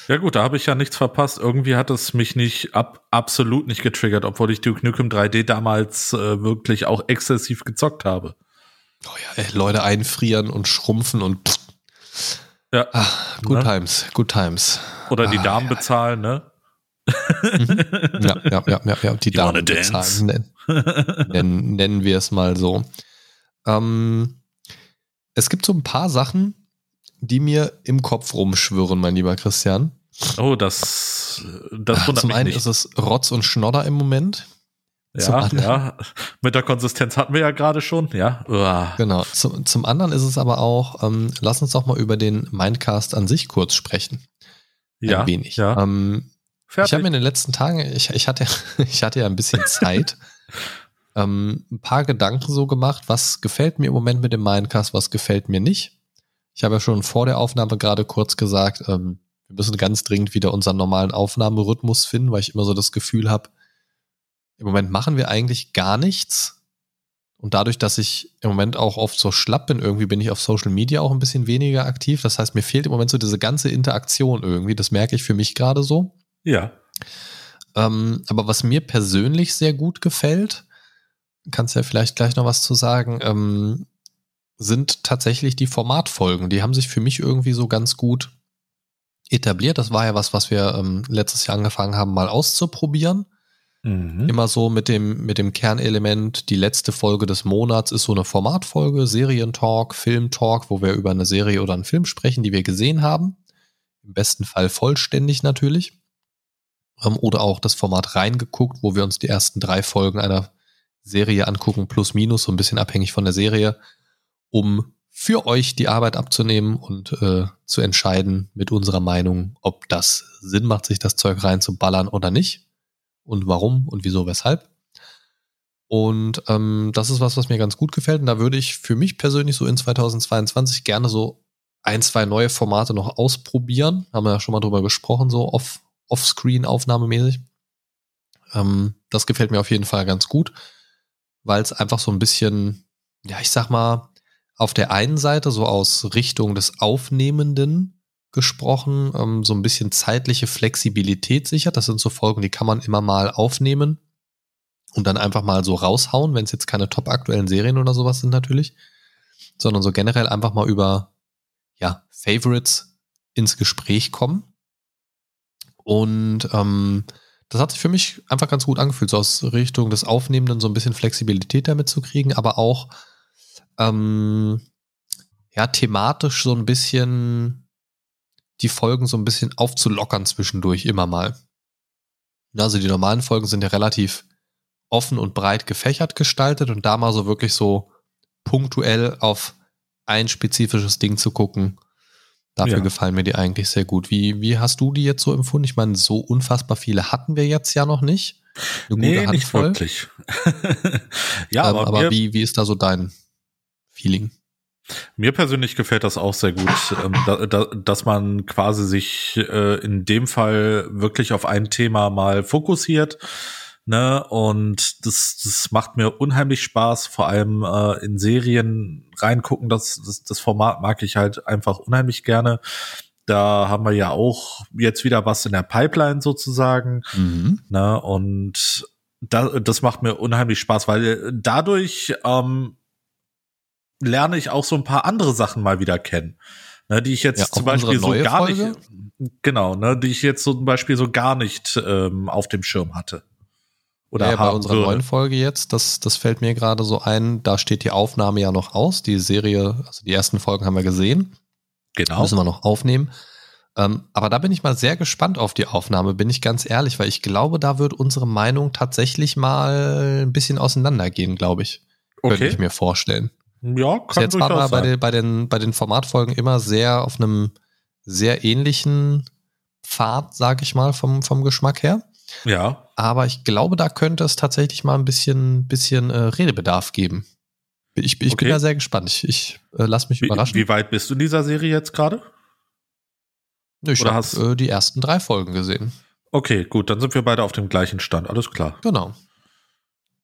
Ja gut, da habe ich ja nichts verpasst. Irgendwie hat es mich nicht ab, absolut nicht getriggert, obwohl ich Duke Nukem 3D damals äh, wirklich auch exzessiv gezockt habe. Oh ja, ey, Leute einfrieren und schrumpfen und pff. Ja. Ach, good ne? times, good times. Oder die ah, Damen ja. bezahlen, ne? Mhm. ja, ja, ja, ja, ja, die you Damen bezahlen. Nennen, nennen, nennen wir es mal so. Ähm, es gibt so ein paar Sachen, die mir im Kopf rumschwirren, mein lieber Christian. Oh, das, das wundert Zum einen nicht. ist es Rotz und Schnodder im Moment. Ja, ja. Mit der Konsistenz hatten wir ja gerade schon, ja. Uah. Genau. Zum, zum anderen ist es aber auch, ähm, lass uns doch mal über den Mindcast an sich kurz sprechen. Ein ja. wenig. Ja. Ähm, ich habe mir in den letzten Tagen, ich, ich, hatte, *laughs* ich hatte ja ein bisschen Zeit, *laughs* ähm, ein paar Gedanken so gemacht, was gefällt mir im Moment mit dem Mindcast, was gefällt mir nicht. Ich habe ja schon vor der Aufnahme gerade kurz gesagt, ähm, wir müssen ganz dringend wieder unseren normalen Aufnahmerhythmus finden, weil ich immer so das Gefühl habe, im Moment machen wir eigentlich gar nichts. Und dadurch, dass ich im Moment auch oft so schlapp bin, irgendwie bin ich auf Social Media auch ein bisschen weniger aktiv. Das heißt, mir fehlt im Moment so diese ganze Interaktion irgendwie. Das merke ich für mich gerade so. Ja. Ähm, aber was mir persönlich sehr gut gefällt, kannst ja vielleicht gleich noch was zu sagen, ähm, sind tatsächlich die Formatfolgen. Die haben sich für mich irgendwie so ganz gut etabliert. Das war ja was, was wir ähm, letztes Jahr angefangen haben, mal auszuprobieren. Mhm. Immer so mit dem, mit dem Kernelement, die letzte Folge des Monats ist so eine Formatfolge, Serientalk, Filmtalk, wo wir über eine Serie oder einen Film sprechen, die wir gesehen haben. Im besten Fall vollständig natürlich. Ähm, oder auch das Format reingeguckt, wo wir uns die ersten drei Folgen einer Serie angucken, plus minus, so ein bisschen abhängig von der Serie, um für euch die Arbeit abzunehmen und äh, zu entscheiden mit unserer Meinung, ob das Sinn macht, sich das Zeug reinzuballern oder nicht und warum und wieso, weshalb. Und ähm, das ist was, was mir ganz gut gefällt. Und da würde ich für mich persönlich so in 2022 gerne so ein, zwei neue Formate noch ausprobieren. Haben wir ja schon mal drüber gesprochen, so off, off-screen aufnahmemäßig. Ähm, das gefällt mir auf jeden Fall ganz gut, weil es einfach so ein bisschen, ja, ich sag mal, auf der einen Seite so aus Richtung des Aufnehmenden gesprochen, ähm, so ein bisschen zeitliche Flexibilität sichert. Das sind so Folgen, die kann man immer mal aufnehmen und dann einfach mal so raushauen, wenn es jetzt keine top aktuellen Serien oder sowas sind natürlich, sondern so generell einfach mal über ja, Favorites ins Gespräch kommen. Und ähm, das hat sich für mich einfach ganz gut angefühlt, so aus Richtung des Aufnehmenden so ein bisschen Flexibilität damit zu kriegen, aber auch ähm, ja thematisch so ein bisschen die Folgen so ein bisschen aufzulockern zwischendurch immer mal. Also die normalen Folgen sind ja relativ offen und breit gefächert gestaltet und da mal so wirklich so punktuell auf ein spezifisches Ding zu gucken. Dafür ja. gefallen mir die eigentlich sehr gut. Wie, wie hast du die jetzt so empfunden? Ich meine, so unfassbar viele hatten wir jetzt ja noch nicht. Eine nee, nicht wirklich. *laughs* ja, ähm, aber, aber wie, wie ist da so dein Feeling? Mir persönlich gefällt das auch sehr gut, ähm, da, da, dass man quasi sich äh, in dem Fall wirklich auf ein Thema mal fokussiert. Ne, und das, das macht mir unheimlich Spaß, vor allem äh, in Serien reingucken. Das, das, das Format mag ich halt einfach unheimlich gerne. Da haben wir ja auch jetzt wieder was in der Pipeline sozusagen. Mhm. Ne, und da, das macht mir unheimlich Spaß, weil dadurch ähm, lerne ich auch so ein paar andere Sachen mal wieder kennen, ne, die ich jetzt ja, zum Beispiel so gar Folge? nicht, genau, ne, die ich jetzt so zum Beispiel so gar nicht ähm, auf dem Schirm hatte. Oder ja, bei unserer würde. neuen Folge jetzt, das, das fällt mir gerade so ein, da steht die Aufnahme ja noch aus. Die Serie, also die ersten Folgen haben wir gesehen. Genau. Müssen wir noch aufnehmen. Ähm, aber da bin ich mal sehr gespannt auf die Aufnahme, bin ich ganz ehrlich, weil ich glaube, da wird unsere Meinung tatsächlich mal ein bisschen auseinandergehen, glaube ich. Okay. Könnte ich mir vorstellen. Ja, kann Jetzt war wir bei den, bei, den, bei den Formatfolgen immer sehr auf einem sehr ähnlichen Pfad, sage ich mal, vom, vom Geschmack her. Ja. Aber ich glaube, da könnte es tatsächlich mal ein bisschen, bisschen äh, Redebedarf geben. Ich, ich okay. bin da sehr gespannt. Ich, ich äh, lass mich wie, überraschen. Wie weit bist du in dieser Serie jetzt gerade? Ich habe äh, die ersten drei Folgen gesehen. Okay, gut, dann sind wir beide auf dem gleichen Stand. Alles klar. Genau.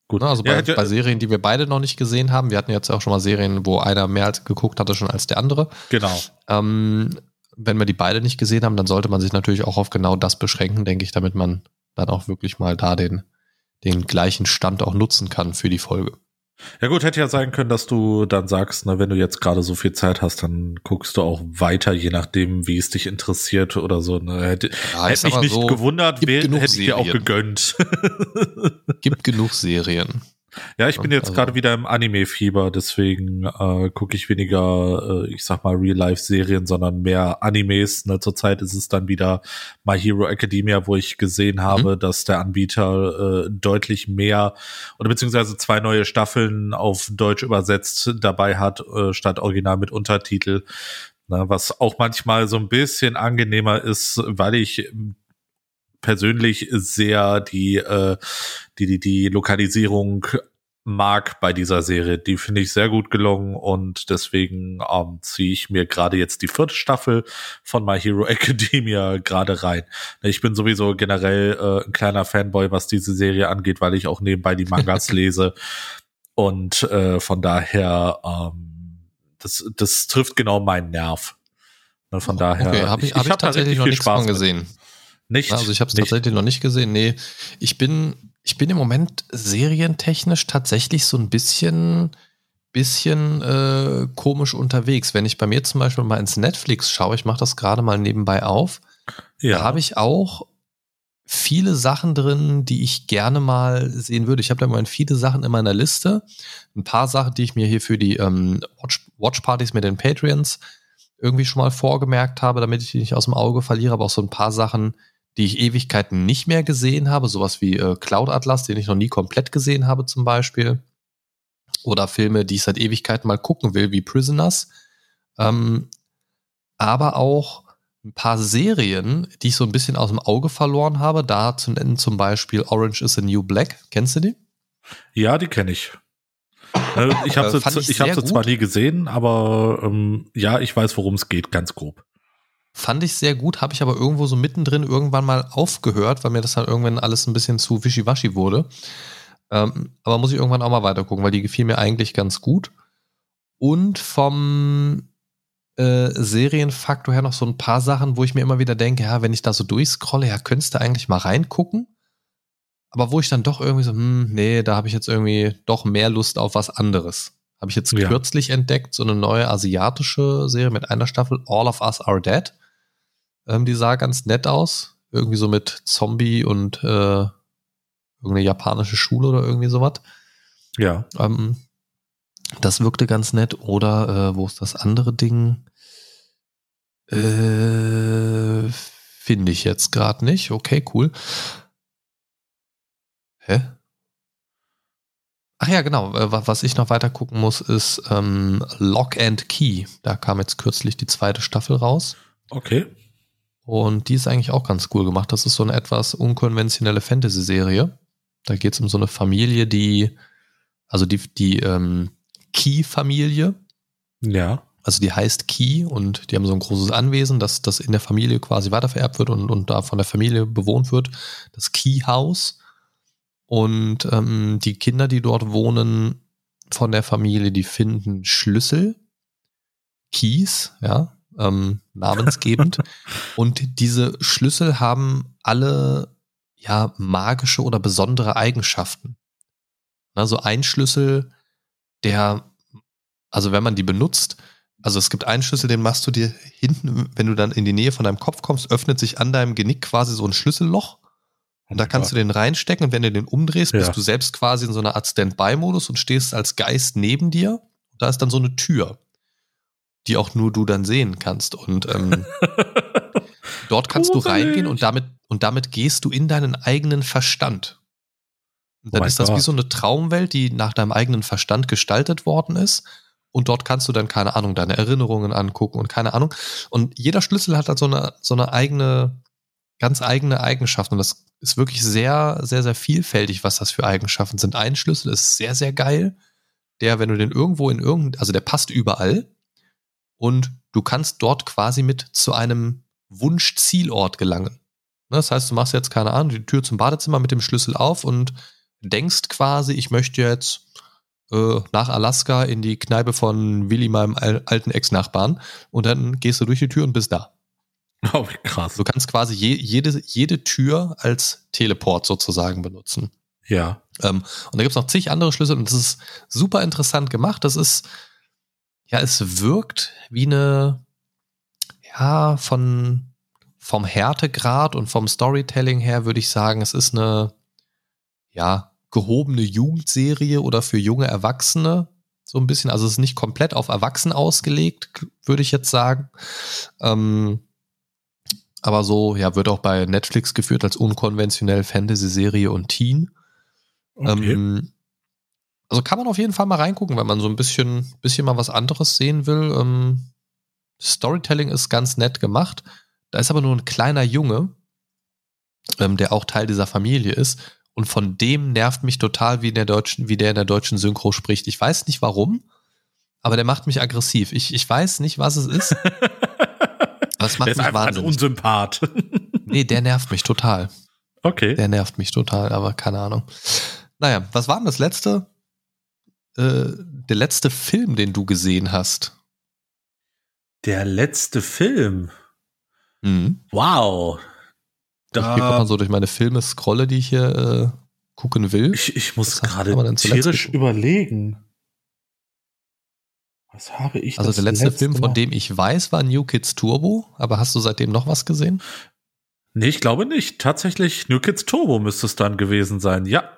Gut. Also bei, ja, bei, Serien, die wir beide noch nicht gesehen haben, wir hatten jetzt auch schon mal Serien, wo einer mehr als geguckt hatte schon als der andere. Genau. Ähm, wenn wir die beide nicht gesehen haben, dann sollte man sich natürlich auch auf genau das beschränken, denke ich, damit man dann auch wirklich mal da den, den gleichen Stand auch nutzen kann für die Folge. Ja gut, hätte ja sein können, dass du dann sagst, ne, wenn du jetzt gerade so viel Zeit hast, dann guckst du auch weiter, je nachdem, wie es dich interessiert oder so. Ne. Hätte, ja, hätte mich nicht so, gewundert, wer, hätte ich dir auch gegönnt. *laughs* gibt genug Serien. Ja, ich bin jetzt also, gerade wieder im Anime-Fieber, deswegen äh, gucke ich weniger, äh, ich sag mal, Real-Life-Serien, sondern mehr Animes. Ne? Zurzeit ist es dann wieder My Hero Academia, wo ich gesehen habe, mhm. dass der Anbieter äh, deutlich mehr oder beziehungsweise zwei neue Staffeln auf Deutsch übersetzt dabei hat, äh, statt Original mit Untertitel. Ne? Was auch manchmal so ein bisschen angenehmer ist, weil ich persönlich sehr die, äh, die, die, die Lokalisierung mag bei dieser Serie. Die finde ich sehr gut gelungen und deswegen ähm, ziehe ich mir gerade jetzt die vierte Staffel von My Hero *laughs* Academia gerade rein. Ich bin sowieso generell äh, ein kleiner Fanboy, was diese Serie angeht, weil ich auch nebenbei die Mangas *laughs* lese und äh, von daher ähm, das, das trifft genau meinen Nerv. Ne, von daher, okay, hab ich, ich, hab ich, hab tatsächlich noch nichts Spaß gesehen. Mit. Nicht? Also ich habe es tatsächlich noch nicht gesehen. Nee, ich bin, ich bin im Moment serientechnisch tatsächlich so ein bisschen, bisschen äh, komisch unterwegs. Wenn ich bei mir zum Beispiel mal ins Netflix schaue, ich mache das gerade mal nebenbei auf, ja. da habe ich auch viele Sachen drin, die ich gerne mal sehen würde. Ich habe da im Moment viele Sachen in meiner Liste. Ein paar Sachen, die ich mir hier für die ähm, Watch, Watch mit den Patreons irgendwie schon mal vorgemerkt habe, damit ich die nicht aus dem Auge verliere, aber auch so ein paar Sachen, die ich Ewigkeiten nicht mehr gesehen habe, sowas wie äh, Cloud Atlas, den ich noch nie komplett gesehen habe zum Beispiel. Oder Filme, die ich seit Ewigkeiten mal gucken will, wie Prisoners. Ähm, aber auch ein paar Serien, die ich so ein bisschen aus dem Auge verloren habe. Da zu nennen zum Beispiel Orange is the New Black. Kennst du die? Ja, die kenne ich. Äh, ich habe sie, ich hab sie zwar nie gesehen, aber ähm, ja, ich weiß, worum es geht, ganz grob. Fand ich sehr gut, habe ich aber irgendwo so mittendrin irgendwann mal aufgehört, weil mir das dann irgendwann alles ein bisschen zu wischiwaschi wurde. Ähm, aber muss ich irgendwann auch mal weitergucken, weil die gefiel mir eigentlich ganz gut. Und vom äh, Serienfaktor her noch so ein paar Sachen, wo ich mir immer wieder denke, ja, wenn ich da so durchscrolle, ja, könntest du eigentlich mal reingucken. Aber wo ich dann doch irgendwie so, hm, nee, da habe ich jetzt irgendwie doch mehr Lust auf was anderes. Habe ich jetzt ja. kürzlich entdeckt, so eine neue asiatische Serie mit einer Staffel, All of Us Are Dead. Ähm, die sah ganz nett aus. Irgendwie so mit Zombie und äh, irgendeine japanische Schule oder irgendwie sowas. Ja. Ähm, das wirkte ganz nett. Oder äh, wo ist das andere Ding? Äh, Finde ich jetzt gerade nicht. Okay, cool. Hä? Ach ja, genau. Äh, was ich noch weiter gucken muss, ist ähm, Lock and Key. Da kam jetzt kürzlich die zweite Staffel raus. Okay. Und die ist eigentlich auch ganz cool gemacht. Das ist so eine etwas unkonventionelle Fantasy-Serie. Da geht es um so eine Familie, die, also die, die ähm, Key-Familie. Ja. Also die heißt Key und die haben so ein großes Anwesen, das, das in der Familie quasi weitervererbt wird und, und da von der Familie bewohnt wird. Das Key House. Und ähm, die Kinder, die dort wohnen, von der Familie, die finden Schlüssel, Keys, ja, ähm, namensgebend. *laughs* und diese Schlüssel haben alle ja magische oder besondere Eigenschaften. Also ein Schlüssel, der, also wenn man die benutzt, also es gibt einen Schlüssel, den machst du dir hinten, wenn du dann in die Nähe von deinem Kopf kommst, öffnet sich an deinem Genick quasi so ein Schlüsselloch. Und da kannst du den reinstecken und wenn du den umdrehst, bist du selbst quasi in so einer Art Standby-Modus und stehst als Geist neben dir. Da ist dann so eine Tür, die auch nur du dann sehen kannst. Und ähm, *laughs* dort kannst du reingehen und damit, und damit gehst du in deinen eigenen Verstand. Und dann oh ist das Gott. wie so eine Traumwelt, die nach deinem eigenen Verstand gestaltet worden ist. Und dort kannst du dann, keine Ahnung, deine Erinnerungen angucken und keine Ahnung. Und jeder Schlüssel hat halt so eine, so eine eigene, ganz eigene Eigenschaft. Und das ist wirklich sehr, sehr, sehr vielfältig, was das für Eigenschaften sind. Ein Schlüssel ist sehr, sehr geil. Der, wenn du den irgendwo in irgendein, also der passt überall. Und du kannst dort quasi mit zu einem Wunschzielort gelangen. Ne, das heißt, du machst jetzt, keine Ahnung, die Tür zum Badezimmer mit dem Schlüssel auf und denkst quasi, ich möchte jetzt äh, nach Alaska in die Kneipe von Willi, meinem alten Ex-Nachbarn. Und dann gehst du durch die Tür und bist da. *laughs* Oh, krass. Du kannst quasi je, jede, jede Tür als Teleport sozusagen benutzen. Ja. Ähm, und da gibt's noch zig andere Schlüssel und das ist super interessant gemacht. Das ist, ja, es wirkt wie eine, ja, von, vom Härtegrad und vom Storytelling her würde ich sagen, es ist eine, ja, gehobene Jugendserie oder für junge Erwachsene. So ein bisschen, also es ist nicht komplett auf Erwachsenen ausgelegt, würde ich jetzt sagen. Ähm, aber so, ja, wird auch bei Netflix geführt als unkonventionell Fantasy-Serie und Teen. Okay. Ähm, also kann man auf jeden Fall mal reingucken, wenn man so ein bisschen, bisschen mal was anderes sehen will. Ähm, Storytelling ist ganz nett gemacht. Da ist aber nur ein kleiner Junge, ähm, der auch Teil dieser Familie ist. Und von dem nervt mich total, wie, in der deutschen, wie der in der deutschen Synchro spricht. Ich weiß nicht warum, aber der macht mich aggressiv. Ich, ich weiß nicht, was es ist. *laughs* Das macht der ist mich einfach wahnsinnig. ein Unsympath. nee, der nervt mich total. Okay. Der nervt mich total, aber keine Ahnung. Naja, was war denn das letzte, äh, der letzte Film, den du gesehen hast? Der letzte Film? Mhm. Wow, da, ich gehe mal so durch meine Filme scrolle, die ich hier äh, gucken will. Ich, ich muss gerade tierisch überlegen. Was habe ich Also der letzte, letzte Film, von dem ich weiß, war New Kids Turbo, aber hast du seitdem noch was gesehen? Nee, ich glaube nicht. Tatsächlich New Kids Turbo müsste es dann gewesen sein, ja.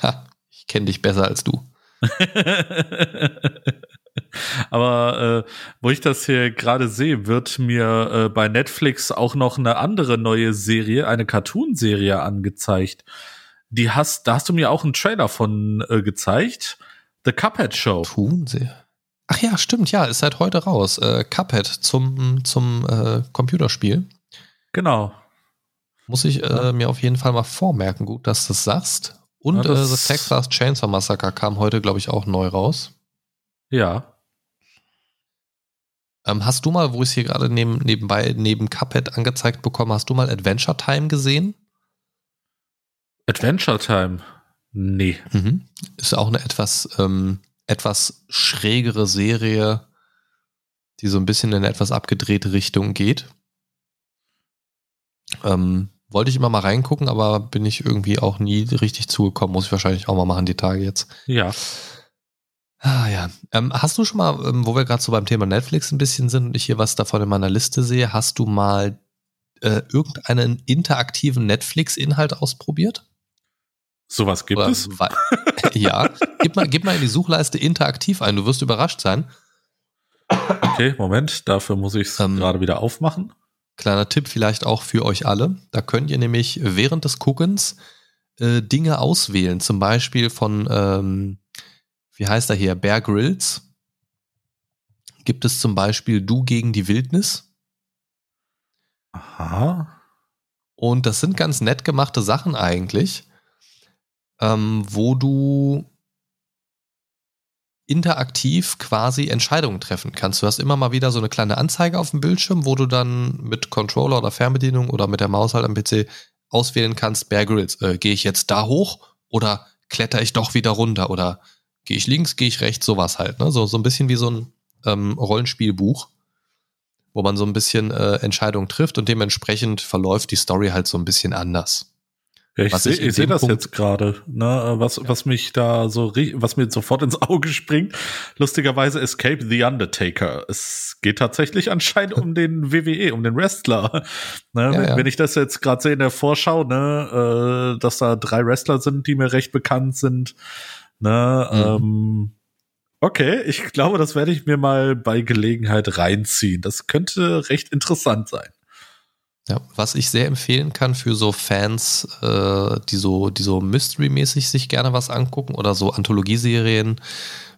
Ha, ich kenne dich besser als du. *laughs* Aber äh, wo ich das hier gerade sehe, wird mir äh, bei Netflix auch noch eine andere neue Serie, eine Cartoon-Serie angezeigt. Die hast, da hast du mir auch einen Trailer von äh, gezeigt. The Cuphead Show. Cartoon-Serie. Ach ja, stimmt, ja, ist seit heute raus. Äh, Cuphead zum, zum äh, Computerspiel. Genau. Muss ich äh, mir auf jeden Fall mal vormerken, gut, dass du das sagst. Und ja, das äh, The Texas Chainsaw Massacre kam heute, glaube ich, auch neu raus. Ja. Ähm, hast du mal, wo ich es hier gerade neben, nebenbei neben Cuphead angezeigt bekommen, hast du mal Adventure Time gesehen? Adventure Time? Nee. Mhm. Ist auch eine etwas, ähm, etwas schrägere Serie, die so ein bisschen in eine etwas abgedrehte Richtung geht. Ähm, wollte ich immer mal reingucken, aber bin ich irgendwie auch nie richtig zugekommen. Muss ich wahrscheinlich auch mal machen, die Tage jetzt. Ja. Ah ja. Ähm, hast du schon mal, ähm, wo wir gerade so beim Thema Netflix ein bisschen sind und ich hier was davon in meiner Liste sehe, hast du mal äh, irgendeinen interaktiven Netflix-Inhalt ausprobiert? Sowas gibt Oder, es? *laughs* ja. Gib mal, gib mal in die Suchleiste interaktiv ein, du wirst überrascht sein. Okay, Moment, dafür muss ich es Ähm, gerade wieder aufmachen. Kleiner Tipp vielleicht auch für euch alle. Da könnt ihr nämlich während des Guckens äh, Dinge auswählen. Zum Beispiel von, ähm, wie heißt er hier, Bear Grylls. Gibt es zum Beispiel Du gegen die Wildnis. Aha. Und das sind ganz nett gemachte Sachen eigentlich, ähm, wo du interaktiv quasi Entscheidungen treffen kannst. Du hast immer mal wieder so eine kleine Anzeige auf dem Bildschirm, wo du dann mit Controller oder Fernbedienung oder mit der Maus halt am PC auswählen kannst, Bear Grylls, äh, gehe ich jetzt da hoch oder kletter ich doch wieder runter oder gehe ich links, gehe ich rechts, sowas halt. Ne? So, so ein bisschen wie so ein ähm, Rollenspielbuch, wo man so ein bisschen äh, Entscheidungen trifft und dementsprechend verläuft die Story halt so ein bisschen anders. Ja, ich sehe seh das Punkt- jetzt gerade, ne, was, was mich da so, was mir sofort ins *laughs* Auge springt. Lustigerweise Escape the Undertaker. Es geht tatsächlich anscheinend um den *laughs* WWE, um den Wrestler. Ne, Ja, wenn, ja. wenn ich das jetzt gerade sehe in der Vorschau, ne, äh, dass da drei Wrestler sind, die mir recht bekannt sind. Ne, Mhm. ähm, okay, ich glaube, das werde ich mir mal bei Gelegenheit reinziehen. Das könnte recht interessant sein. Ja, was ich sehr empfehlen kann für so Fans, äh, die so, die so Mystery-mäßig sich gerne was angucken oder so Anthologieserien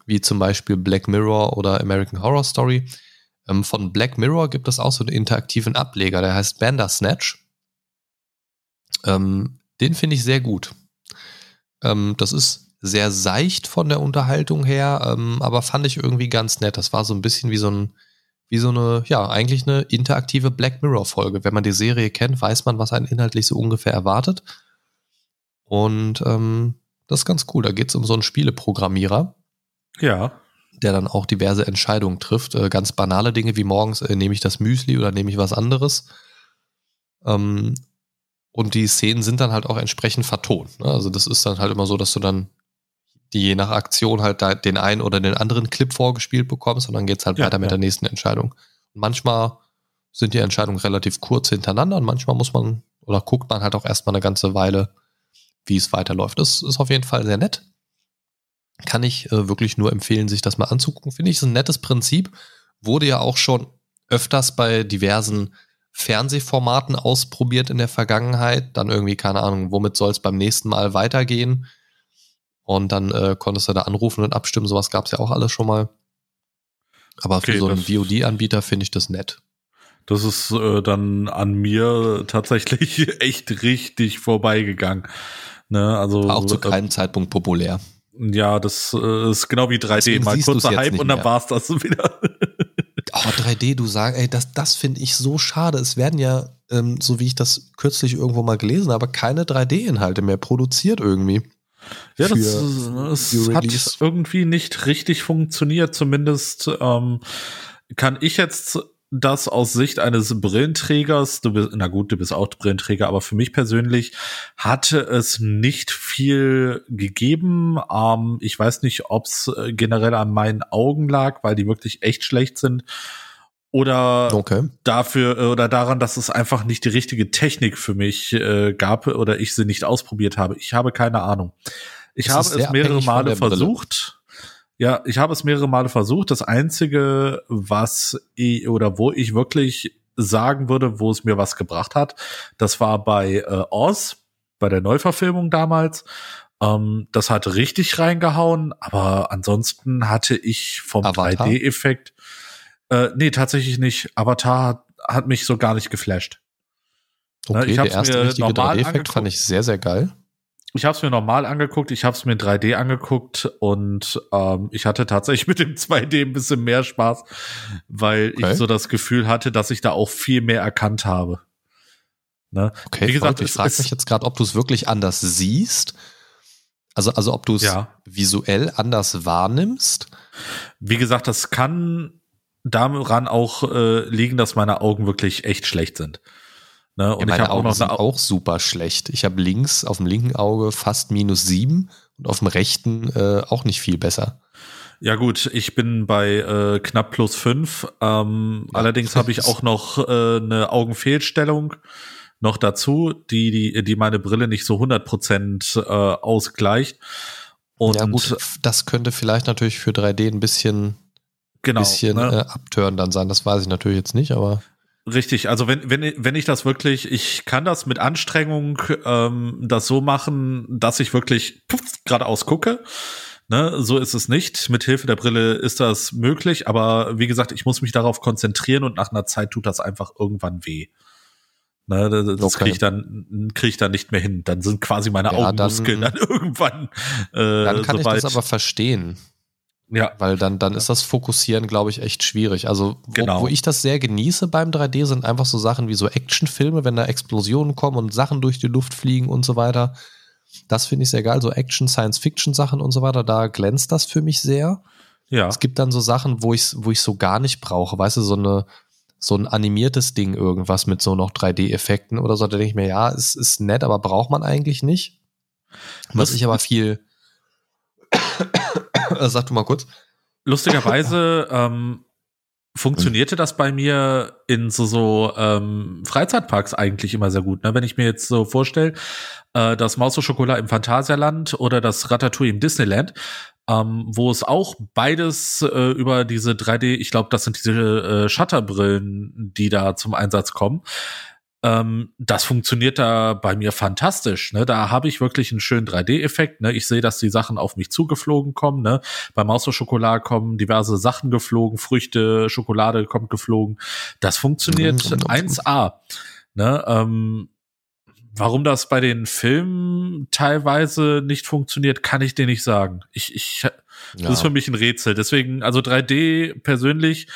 wie zum Beispiel Black Mirror oder American Horror Story. Ähm, von Black Mirror gibt es auch so einen interaktiven Ableger, der heißt Bandersnatch. Ähm, den finde ich sehr gut. Ähm, das ist sehr seicht von der Unterhaltung her, ähm, aber fand ich irgendwie ganz nett. Das war so ein bisschen wie so ein, wie so eine, ja, eigentlich eine interaktive Black Mirror-Folge. Wenn man die Serie kennt, weiß man, was einen inhaltlich so ungefähr erwartet. Und ähm, das ist ganz cool. Da geht es um so einen Spieleprogrammierer, Ja. der dann auch diverse Entscheidungen trifft. Äh, ganz banale Dinge wie morgens äh, nehme ich das Müsli oder nehme ich was anderes. Ähm, und die Szenen sind dann halt auch entsprechend vertont. Ne? Also das ist dann halt immer so, dass du dann die je nach Aktion halt da den einen oder den anderen Clip vorgespielt bekommst und dann geht's halt Ja, weiter mit ja. der nächsten Entscheidung. Und manchmal sind die Entscheidungen relativ kurz hintereinander und manchmal muss man oder guckt man halt auch erstmal eine ganze Weile, wie es weiterläuft. Das ist auf jeden Fall sehr nett. Kann ich äh, wirklich nur empfehlen, sich das mal anzugucken. Finde ich ist ein nettes Prinzip. Wurde ja auch schon öfters bei diversen Fernsehformaten ausprobiert in der Vergangenheit. Dann irgendwie, keine Ahnung, womit soll es beim nächsten Mal weitergehen? Und dann äh, konntest du da anrufen und abstimmen. Sowas gab es ja auch alles schon mal. Aber Okay, für so einen VOD-Anbieter finde ich das nett. Das ist äh, dann an mir tatsächlich *laughs* echt richtig vorbeigegangen. Ne, also War auch zu äh, keinem Zeitpunkt populär. ja, das äh, ist genau wie 3D. Deswegen Mal kurzer Hype und dann mehr. war's das *laughs* wieder. Oh, 3D, du sagst, ey, das, das finde ich so schade. Es werden ja, ähm, so wie ich das kürzlich irgendwo mal gelesen habe, keine 3D-Inhalte mehr produziert irgendwie. Ja, das, das für hat irgendwie nicht richtig funktioniert. Zumindest ähm, kann ich jetzt das aus Sicht eines Brillenträgers, du bist, na gut, du bist auch Brillenträger, aber für mich persönlich hatte es nicht viel gegeben. Ähm, ich weiß nicht, ob es generell an meinen Augen lag, weil die wirklich echt schlecht sind. Oder Okay. dafür äh, oder daran, dass es einfach nicht die richtige Technik für mich äh, gab oder ich sie nicht ausprobiert habe. Ich habe keine Ahnung. Ich Das habe es mehrere Male versucht. Ja, ich habe es mehrere Male versucht. Das einzige, was ich, oder wo ich wirklich sagen würde, wo es mir was gebracht hat, das war bei äh, Oz, bei der Neuverfilmung damals. Ähm, das hat richtig reingehauen, aber ansonsten hatte ich vom Avatar? 3D-Effekt äh, nee, tatsächlich nicht. Avatar hat, mich so gar nicht geflasht. Okay, ich der erste mir richtige normal 3D-Effekt angeguckt. fand ich sehr, sehr geil. Ich habe es mir normal angeguckt, ich habe es mir in 3D angeguckt und ähm, ich hatte tatsächlich *laughs* mit dem 2D ein bisschen mehr Spaß, weil Okay. ich so das Gefühl hatte, dass ich da auch viel mehr erkannt habe. Ne? Okay, Wie gesagt, ich frage mich jetzt gerade, ob du es wirklich anders siehst. Also, also ob du es Ja. visuell anders wahrnimmst. Wie gesagt, das kann daran auch äh, liegen, dass meine Augen wirklich echt schlecht sind. Ne? Und Ja, ich meine auch Augen noch sind eine auch super schlecht. Ich habe links auf dem linken Auge fast minus sieben und auf dem rechten äh, auch nicht viel besser. Ja gut, ich bin bei äh, knapp plus fünf. Ähm, Ja. Allerdings habe ich auch noch äh, eine Augenfehlstellung noch dazu, die, die, die meine Brille nicht so 100 Prozent äh, ausgleicht. Und ja gut, das könnte vielleicht natürlich für 3D ein bisschen genau, bisschen ne? äh, abtören dann sein. Das weiß ich natürlich jetzt nicht, aber. Richtig, also wenn, wenn, wenn ich das wirklich, ich kann das mit Anstrengung ähm, das so machen, dass ich wirklich geradeaus gucke. Ne, so ist es nicht. Mit Hilfe der Brille ist das möglich, aber wie gesagt, ich muss mich darauf konzentrieren und nach einer Zeit tut das einfach irgendwann weh. Ne, das Okay. kriege ich dann kriege ich dann nicht mehr hin. Dann sind quasi meine Ja, Augenmuskeln dann- dann, *laughs* irgendwann äh, Dann kann soweit. ich das aber verstehen, ja, weil dann, dann ist das Fokussieren, glaube ich, echt schwierig. Also, wo, Genau. wo ich das sehr genieße beim 3D, sind einfach so Sachen wie so Actionfilme, wenn da Explosionen kommen und Sachen durch die Luft fliegen und so weiter. Das finde ich sehr geil. So Action, Science-Fiction-Sachen und so weiter, da glänzt das für mich sehr. ja, Es gibt dann so Sachen, wo ich wo ich so gar nicht brauche, weißt du, so eine so ein animiertes Ding irgendwas mit so noch 3D-Effekten oder so, da denke ich mir, ja, es ist nett, aber braucht man eigentlich nicht. Was Das- ich aber viel Äh, Sag du mal kurz. lustigerweise *laughs* ähm, funktionierte das bei mir in so, so ähm, Freizeitparks eigentlich immer sehr gut. Ne? Wenn ich mir jetzt so vorstelle, äh, das Maus und Schokolade im Phantasialand oder das Ratatouille im Disneyland, ähm, wo es auch beides äh, über diese 3D, ich glaube, das sind diese äh, Shutterbrillen, die da zum Einsatz kommen. Ähm, das funktioniert da bei mir fantastisch. Ne? Da habe ich wirklich einen schönen 3D-Effekt. Ne? Ich sehe, dass die Sachen auf mich zugeflogen kommen. Ne? Bei Maus und Schokolade kommen diverse Sachen geflogen, Früchte, Schokolade kommt geflogen. Das funktioniert Mhm. 1A. Ne? Ähm, warum das bei den Filmen teilweise nicht funktioniert, kann ich dir nicht sagen. Ich, ich, das ist für mich ein Rätsel. Deswegen, also 3D persönlich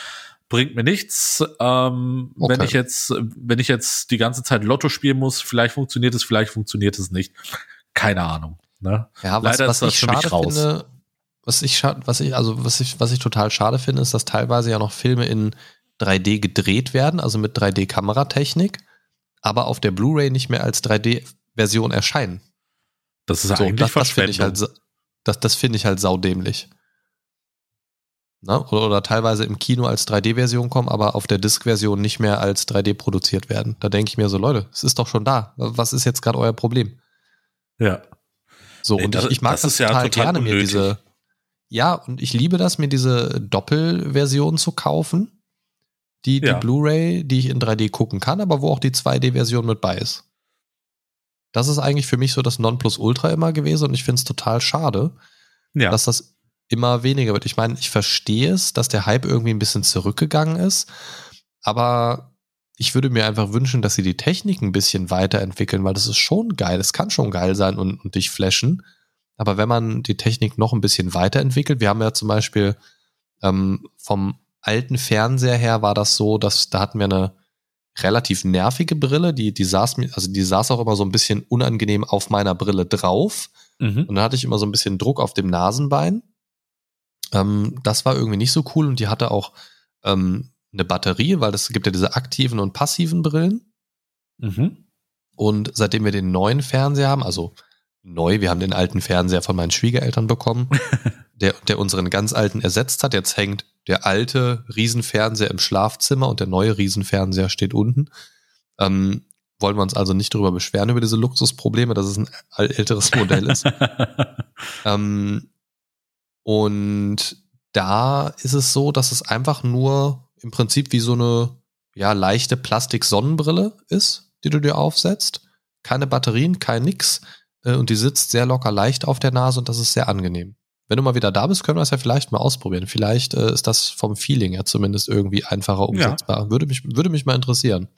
bringt mir nichts. Ähm, Okay. Wenn ich jetzt, wenn ich jetzt die ganze Zeit Lotto spielen muss, vielleicht funktioniert es, vielleicht funktioniert es nicht. Keine Ahnung. Ne? Ja, was, Leider was ist das ich für mich schade raus. finde, was ich schade, was ich, also was ich, was ich total schade finde, ist, dass teilweise ja noch Filme in 3D gedreht werden, also mit 3D-Kameratechnik, aber auf der Blu-ray nicht mehr als 3D-Version erscheinen. Das ist So, eigentlich das, das finde ich halt, das, das finde ich halt saudämlich. Na, oder, oder teilweise im Kino als 3D-Version kommen, aber auf der Disc-Version nicht mehr als 3D produziert werden. Da denke ich mir so, Leute, es ist doch schon da. Was ist jetzt gerade euer Problem? ja. So, Nee, und das- ich, ich mag das das, ist ja total, total gerne, mir unnötig. diese. Ja, und ich liebe das, mir diese Doppelversion zu kaufen. Die, Ja. die Blu-ray, die ich in 3D gucken kann, aber wo auch die 2D-Version mit bei ist. Das ist eigentlich für mich so das Nonplusultra immer gewesen und ich finde es total schade, Ja. dass das immer weniger wird. Ich meine, ich verstehe es, dass der Hype irgendwie ein bisschen zurückgegangen ist, aber ich würde mir einfach wünschen, dass sie die Technik ein bisschen weiterentwickeln, weil das ist schon geil. Es kann schon geil sein und, und dich flashen. Aber wenn man die Technik noch ein bisschen weiterentwickelt, wir haben ja zum Beispiel ähm, vom alten Fernseher her war das so, dass da hatten wir eine relativ nervige Brille, die, die saß mir, also die saß auch immer so ein bisschen unangenehm auf meiner Brille drauf. mhm. Und dann hatte ich immer so ein bisschen Druck auf dem Nasenbein. Ähm, das war irgendwie nicht so cool und die hatte auch ähm, eine Batterie, weil es gibt ja diese aktiven und passiven Brillen. Mhm. Und seitdem wir den neuen Fernseher haben, also neu, wir haben den alten Fernseher von meinen Schwiegereltern bekommen, *laughs* der, der unseren ganz alten ersetzt hat. Jetzt hängt der alte Riesenfernseher im Schlafzimmer und der neue Riesenfernseher steht unten. Ähm, wollen wir uns also nicht darüber beschweren, über diese Luxusprobleme, dass es ein älteres Modell ist. *laughs* Ähm, und da ist es so, dass es einfach nur im Prinzip wie so eine ja, leichte Plastik-Sonnenbrille ist, die du dir aufsetzt. Keine Batterien, kein nix. Äh, Und die sitzt sehr locker leicht auf der Nase und das ist sehr angenehm. Wenn du mal wieder da bist, können wir es ja vielleicht mal ausprobieren. Vielleicht äh, ist das vom Feeling her zumindest irgendwie einfacher umsetzbar. Würde, mich, würde mich mal interessieren.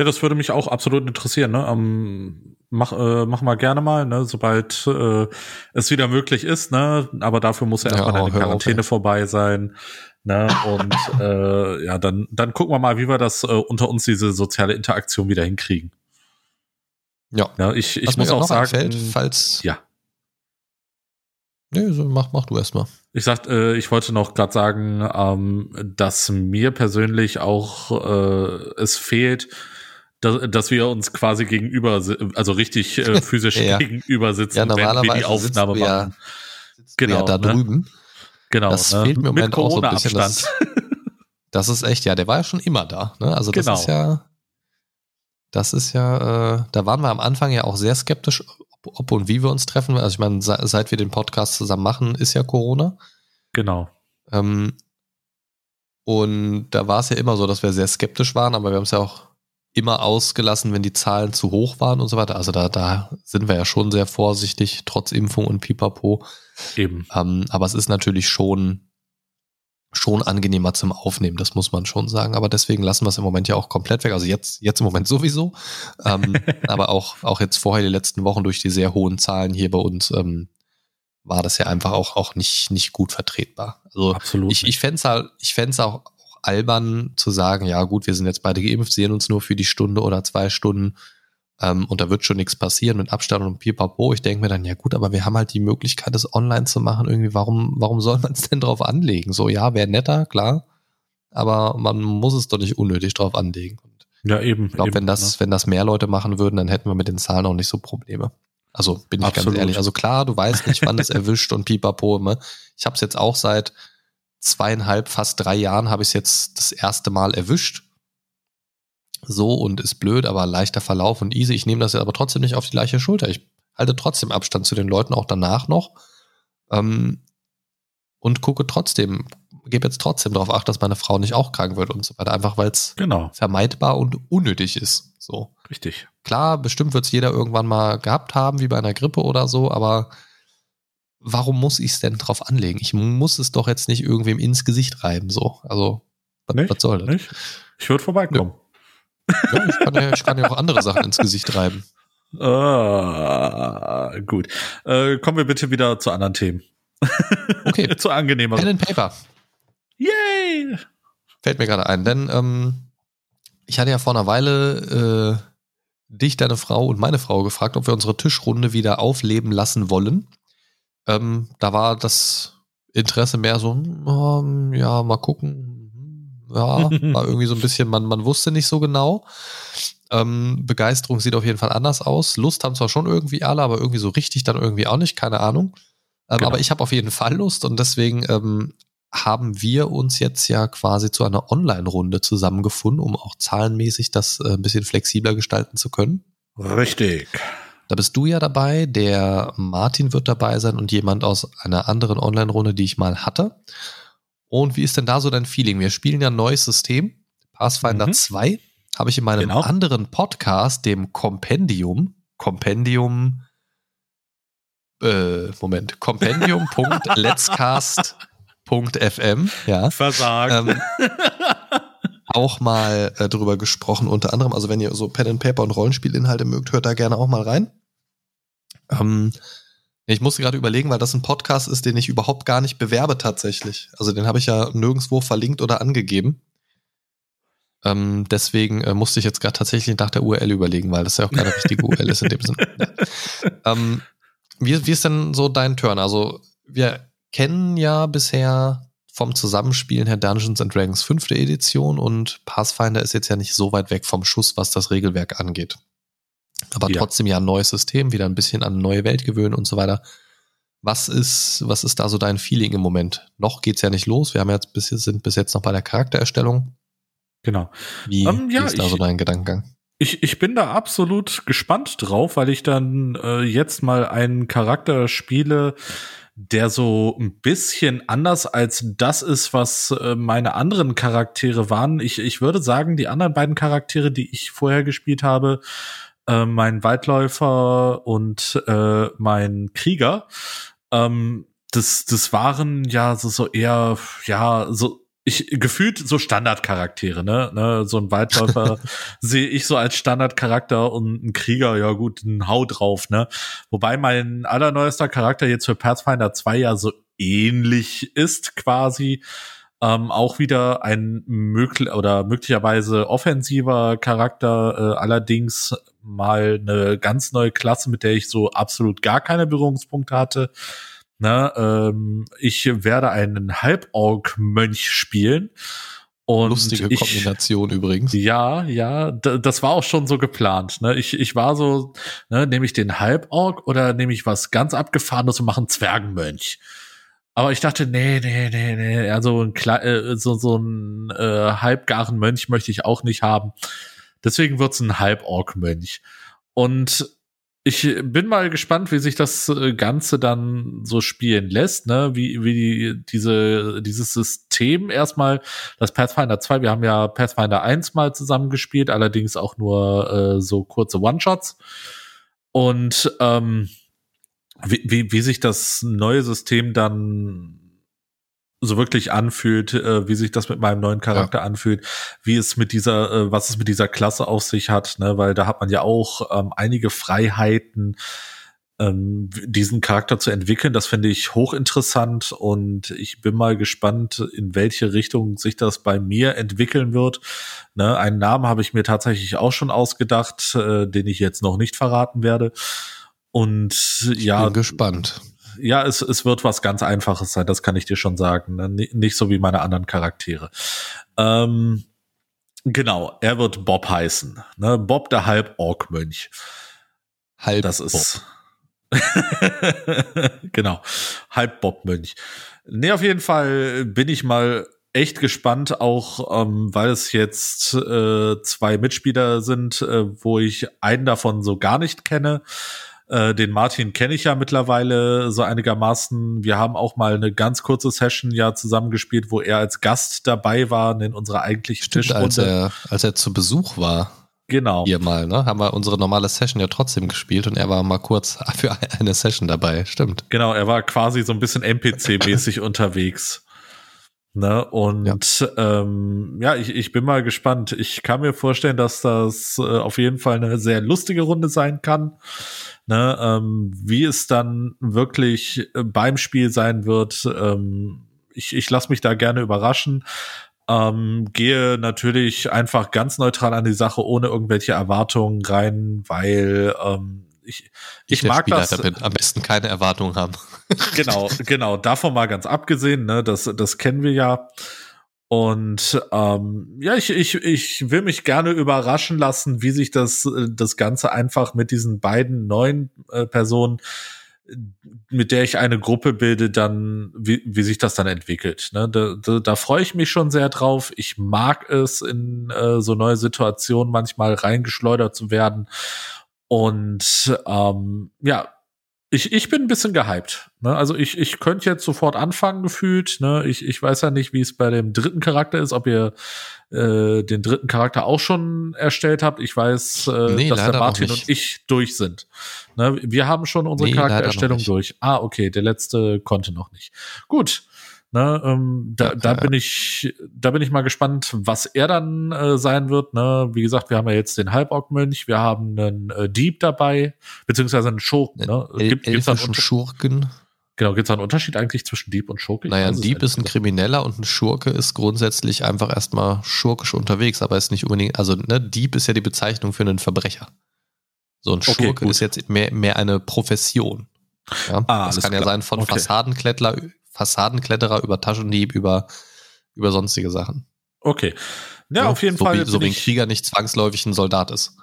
Ja, das würde mich auch absolut interessieren. Ne? Ähm, mach, äh, mach mal gerne mal, ne? sobald äh, es wieder möglich ist. Ne? Aber dafür muss ja Ja, erstmal oh, deine auf, Quarantäne ey. vorbei sein. Ne? Und äh, ja, dann, dann gucken wir mal, wie wir das äh, unter uns diese soziale Interaktion wieder hinkriegen. Ja. Ja, ich ich Was muss auch noch sagen, einfällt, falls. ja. Nee, so mach, mach du erst mal. Ich sag, äh, ich wollte noch gerade sagen, ähm, dass mir persönlich auch äh, es fehlt, dass, dass wir uns quasi gegenüber, also richtig äh, *laughs* physisch Ja. gegenüber sitzen, Ja, wenn wir die Aufnahme wir ja- machen. Genau, Genau, da ne? drüben. Genau. Das ne? fehlt mir im Moment auch so ein bisschen. Das, *laughs* das ist echt, ja, der war ja schon immer da. Ne? Also das Genau. ist ja, das ist ja, äh, da waren wir am Anfang ja auch sehr skeptisch, ob, ob und wie wir uns treffen. Also ich meine, se- seit wir den Podcast zusammen machen, ist ja Corona. Genau. Ähm, und da war es ja immer so, dass wir sehr skeptisch waren, aber wir haben es ja auch immer ausgelassen, wenn die Zahlen zu hoch waren und so weiter. Also da, da sind wir ja schon sehr vorsichtig, trotz Impfung und Pipapo. Eben. Ähm, aber es ist natürlich schon, schon angenehmer zum Aufnehmen, das muss man schon sagen. Aber deswegen lassen wir es im Moment ja auch komplett weg. Also jetzt, jetzt im Moment sowieso. Ähm, *laughs* aber auch, auch jetzt vorher die letzten Wochen durch die sehr hohen Zahlen hier bei uns ähm, war das ja einfach auch, auch nicht, nicht gut vertretbar. Also Absolut. ich, ich fände es halt, ich fänd's auch albern zu sagen, ja gut, wir sind jetzt beide geimpft, sehen uns nur für die Stunde oder zwei Stunden ähm, und da wird schon nichts passieren mit Abstand und Pipapo. Ich denke mir dann, ja gut, aber wir haben halt die Möglichkeit, das online zu machen. Irgendwie, warum, warum soll man es *laughs* denn drauf anlegen? So, ja, wäre netter, klar, aber man muss es doch nicht unnötig drauf anlegen. Und ja, eben. ich glaube, wenn das, ne? wenn das mehr Leute machen würden, dann hätten wir mit den Zahlen auch nicht so Probleme. Also bin ich Absolut. ganz ehrlich. Also klar, du weißt nicht, wann es *laughs* erwischt und pipapo. Ne? Ich habe es jetzt auch seit zweieinhalb, fast drei Jahren habe ich es jetzt das erste Mal erwischt. So und ist blöd, aber leichter Verlauf und easy. Ich nehme das aber trotzdem nicht auf die gleiche Schulter. Ich halte trotzdem Abstand zu den Leuten, auch danach noch. Ähm, und gucke trotzdem, gebe jetzt trotzdem darauf acht, dass meine Frau nicht auch krank wird und so weiter. Einfach weil es genau. vermeidbar und unnötig ist. So. Richtig. Klar, bestimmt wird es jeder irgendwann mal gehabt haben, wie bei einer Grippe oder so, aber warum muss ich es denn drauf anlegen? Ich muss es doch jetzt nicht irgendwem ins Gesicht reiben, so. Also, was, Nicht? was soll das? Nicht? Ich würde vorbeikommen. Ja, ich, kann ja, ich kann ja auch andere Sachen ins Gesicht reiben. *laughs* Ah, gut. Äh, kommen wir bitte wieder zu anderen Themen. Okay, *laughs* zu angenehmer. Pen and Paper. Yay! Fällt mir gerade ein, denn ähm, ich hatte ja vor einer Weile äh, dich, deine Frau und meine Frau gefragt, ob wir unsere Tischrunde wieder aufleben lassen wollen. Ähm, da war das Interesse mehr so, ähm, ja, mal gucken. Ja, *laughs* war irgendwie so ein bisschen, man, man wusste nicht so genau. Ähm, Begeisterung sieht auf jeden Fall anders aus. Lust haben zwar schon irgendwie alle, aber irgendwie so richtig dann irgendwie auch nicht, keine Ahnung. Ähm, Genau. Aber ich habe auf jeden Fall Lust und deswegen ähm, haben wir uns jetzt ja quasi zu einer Online-Runde zusammengefunden, um auch zahlenmäßig das äh, ein bisschen flexibler gestalten zu können. Richtig. Da bist du ja dabei, der Martin wird dabei sein und jemand aus einer anderen Online-Runde, die ich mal hatte. Und wie ist denn da so dein Feeling? Wir spielen ja ein neues System, Pathfinder Mhm. 2. Habe ich in meinem Genau. anderen Podcast, dem Compendium, Compendium, äh, Moment, compendium.letscast.fm, *laughs* ja, Versagt. ähm, auch mal äh, drüber gesprochen, unter anderem, also wenn ihr so Pen and Paper und Rollenspielinhalte mögt, hört da gerne auch mal rein. Ähm, ich musste gerade überlegen, weil das ein Podcast ist, den ich überhaupt gar nicht bewerbe tatsächlich. Also den habe ich ja nirgendwo verlinkt oder angegeben. Ähm, deswegen äh, musste ich jetzt gerade tatsächlich nach der URL überlegen, weil das ja auch keine richtige URL ist in dem Sinne. *laughs* Ähm, wie, wie ist denn so dein Turn? Also wir kennen ja bisher vom Zusammenspielen her Dungeons and Dragons fünfte Edition und Pathfinder ist jetzt ja nicht so weit weg vom Schuss, was das Regelwerk angeht. Aber Ja. trotzdem ja ein neues System, wieder ein bisschen an eine neue Welt gewöhnen und so weiter. Was ist, was ist da so dein Feeling im Moment? Noch geht's ja nicht los. Wir haben jetzt bis, sind bis jetzt noch bei der Charaktererstellung. genau. Wie, Ähm, ja, wie ist da so ich- dein Gedankengang? Ich, ich bin da absolut gespannt drauf, weil ich dann äh, jetzt mal einen Charakter spiele, der so ein bisschen anders als das ist, was äh, meine anderen Charaktere waren. Ich, ich würde sagen, die anderen beiden Charaktere, die ich vorher gespielt habe, äh, mein Waldläufer und äh, mein Krieger, ähm, das, das waren ja so, so eher, ja, so ich gefühlt so Standardcharaktere, ne? ne so ein Waldläufer *laughs* sehe ich so als Standardcharakter und ein Krieger, ja gut, ein Hau drauf, ne? Wobei mein allerneuester Charakter jetzt für Pathfinder 2 ja so ähnlich ist quasi. Ähm, auch wieder ein möglich oder möglicherweise offensiver Charakter, äh, allerdings mal eine ganz neue Klasse, mit der ich so absolut gar keine Berührungspunkte hatte. Ne, ähm, ich werde einen Halborg-Mönch spielen. Und Lustige ich, Kombination übrigens. ja, ja, das war auch schon so geplant. Ne? Ich, ich war so, ne, nehme ich den Halborg oder nehme ich was ganz abgefahrenes und mache einen Zwergenmönch. Aber ich dachte, nee, nee, nee, nee, also ein Kle äh, so, so ein äh, halbgaren Mönch möchte ich auch nicht haben. Deswegen wird's ein Halborg-Mönch. Und ich bin mal gespannt, wie sich das äh, Ganze dann so spielen lässt, ne? Wie, wie die, diese, dieses System erstmal, das Pathfinder 2, wir haben ja Pathfinder 1 mal zusammen gespielt, allerdings auch nur äh, so kurze One-Shots. Und ähm, wie, wie, wie sich das neue System dann so wirklich anfühlt, äh, wie sich das mit meinem neuen Charakter ja. anfühlt, wie es mit dieser, äh, was es mit dieser Klasse auf sich hat, ne, weil da hat man ja auch ähm, einige Freiheiten, ähm, diesen Charakter zu entwickeln. Das finde ich hochinteressant und ich bin mal gespannt, in welche Richtung sich das bei mir entwickeln wird. Ne, einen Namen habe ich mir tatsächlich auch schon ausgedacht, äh, den ich jetzt noch nicht verraten werde. Und ich ja, bin gespannt ja, es, es wird was ganz Einfaches sein, das kann ich dir schon sagen. Ne? Nicht so wie meine anderen Charaktere. Ähm, genau, er wird Bob heißen. Ne? Bob der Halb-Ork-Mönch. Halb das ist. *laughs* genau, Halb-Bob-Mönch. Nee, auf jeden Fall bin ich mal echt gespannt, auch ähm, weil es jetzt äh, zwei Mitspieler sind, äh, wo ich einen davon so gar nicht kenne. Äh, den Martin kenne ich ja mittlerweile so einigermaßen. Wir haben auch mal eine ganz kurze Session ja zusammengespielt, wo er als Gast dabei war in unserer eigentlichen Stimmt, Tischrunde. Als er, als er zu Besuch war. Genau. Hier mal, ne? Haben wir unsere normale Session ja trotzdem gespielt und er war mal kurz *laughs* für eine Session dabei. Stimmt. Genau, er war quasi so ein bisschen NPC-mäßig *laughs* unterwegs. Ne? Und ja, ähm, ja ich, ich bin mal gespannt. Ich kann mir vorstellen, dass das äh, auf jeden Fall eine sehr lustige Runde sein kann. Ne? Ähm, wie es dann wirklich äh, beim Spiel sein wird, ähm, ich, ich lasse mich da gerne überraschen. Ähm, gehe natürlich einfach ganz neutral an die Sache, ohne irgendwelche Erwartungen rein, weil ähm, ich, ich, mag Spieler, das. Bin, am besten keine Erwartungen haben. *laughs* genau, genau. Davon mal ganz abgesehen, ne, das, das kennen wir ja. Und ähm, ja, ich, ich, ich will mich gerne überraschen lassen, wie sich das, das Ganze einfach mit diesen beiden neuen äh, Personen, mit der ich eine Gruppe bilde, dann, wie, wie sich das dann entwickelt. Ne? Da, da, da freue ich mich schon sehr drauf. Ich mag es, in äh, so neue Situationen manchmal reingeschleudert zu werden. Und ähm, ja, ich, ich bin ein bisschen gehypt. Ne? Also ich, ich könnte jetzt sofort anfangen gefühlt. Ne? Ich, ich weiß ja nicht, wie es bei dem dritten Charakter ist, ob ihr äh, den dritten Charakter auch schon erstellt habt. Ich weiß, äh, nee, dass der Martin und ich durch sind. Ne? Wir haben schon unsere nee, Charaktererstellung durch. Ah, okay, der letzte konnte noch nicht. Gut. Ne, ähm, da, da bin ich, da bin ich mal gespannt, was er dann äh, sein wird. Ne? Wie gesagt, wir haben ja jetzt den Halborg-Mönch, wir haben einen äh, Dieb dabei, beziehungsweise einen Schurken. Ne? Gibt, gibt's einen Schurken? Genau, gibt es einen Unterschied eigentlich zwischen Dieb und Schurke? Naja, ein Dieb ist ein Krimineller und ein Schurke ist grundsätzlich einfach erstmal schurkisch unterwegs, aber ist nicht unbedingt, also ne, Dieb ist ja die Bezeichnung für einen Verbrecher. So ein Schurke okay, ist jetzt mehr, mehr eine Profession. Ja? Ah, das kann ja sein von okay. Fassadenklettler Fassadenkletterer, über Taschendieb, über, über sonstige Sachen. Okay. Ja, ja auf jeden so Fall. Wie, so wie ein Krieger nicht zwangsläufig ein Soldat ist.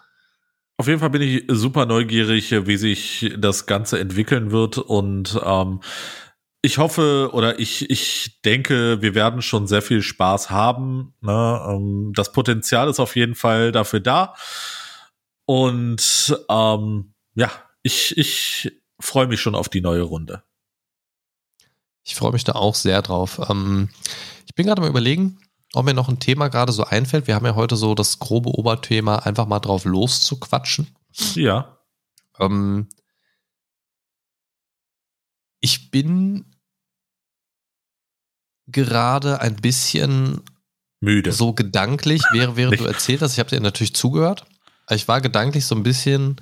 Auf jeden Fall bin ich super neugierig, wie sich das Ganze entwickeln wird und ähm, ich hoffe oder ich, ich denke, wir werden schon sehr viel Spaß haben. Ne? Ähm, das Potenzial ist auf jeden Fall dafür da. Und ähm, ja, ich, ich freue mich schon auf die neue Runde. Ich freue mich da auch sehr drauf. Ähm, ich bin gerade mal überlegen, ob mir noch ein Thema gerade so einfällt. Wir haben ja heute so das grobe Oberthema, einfach mal drauf loszuquatschen. Ja. Ähm, ich bin gerade ein bisschen müde. So gedanklich, während, während du erzählt hast, ich habe dir natürlich zugehört. Ich war gedanklich so ein bisschen,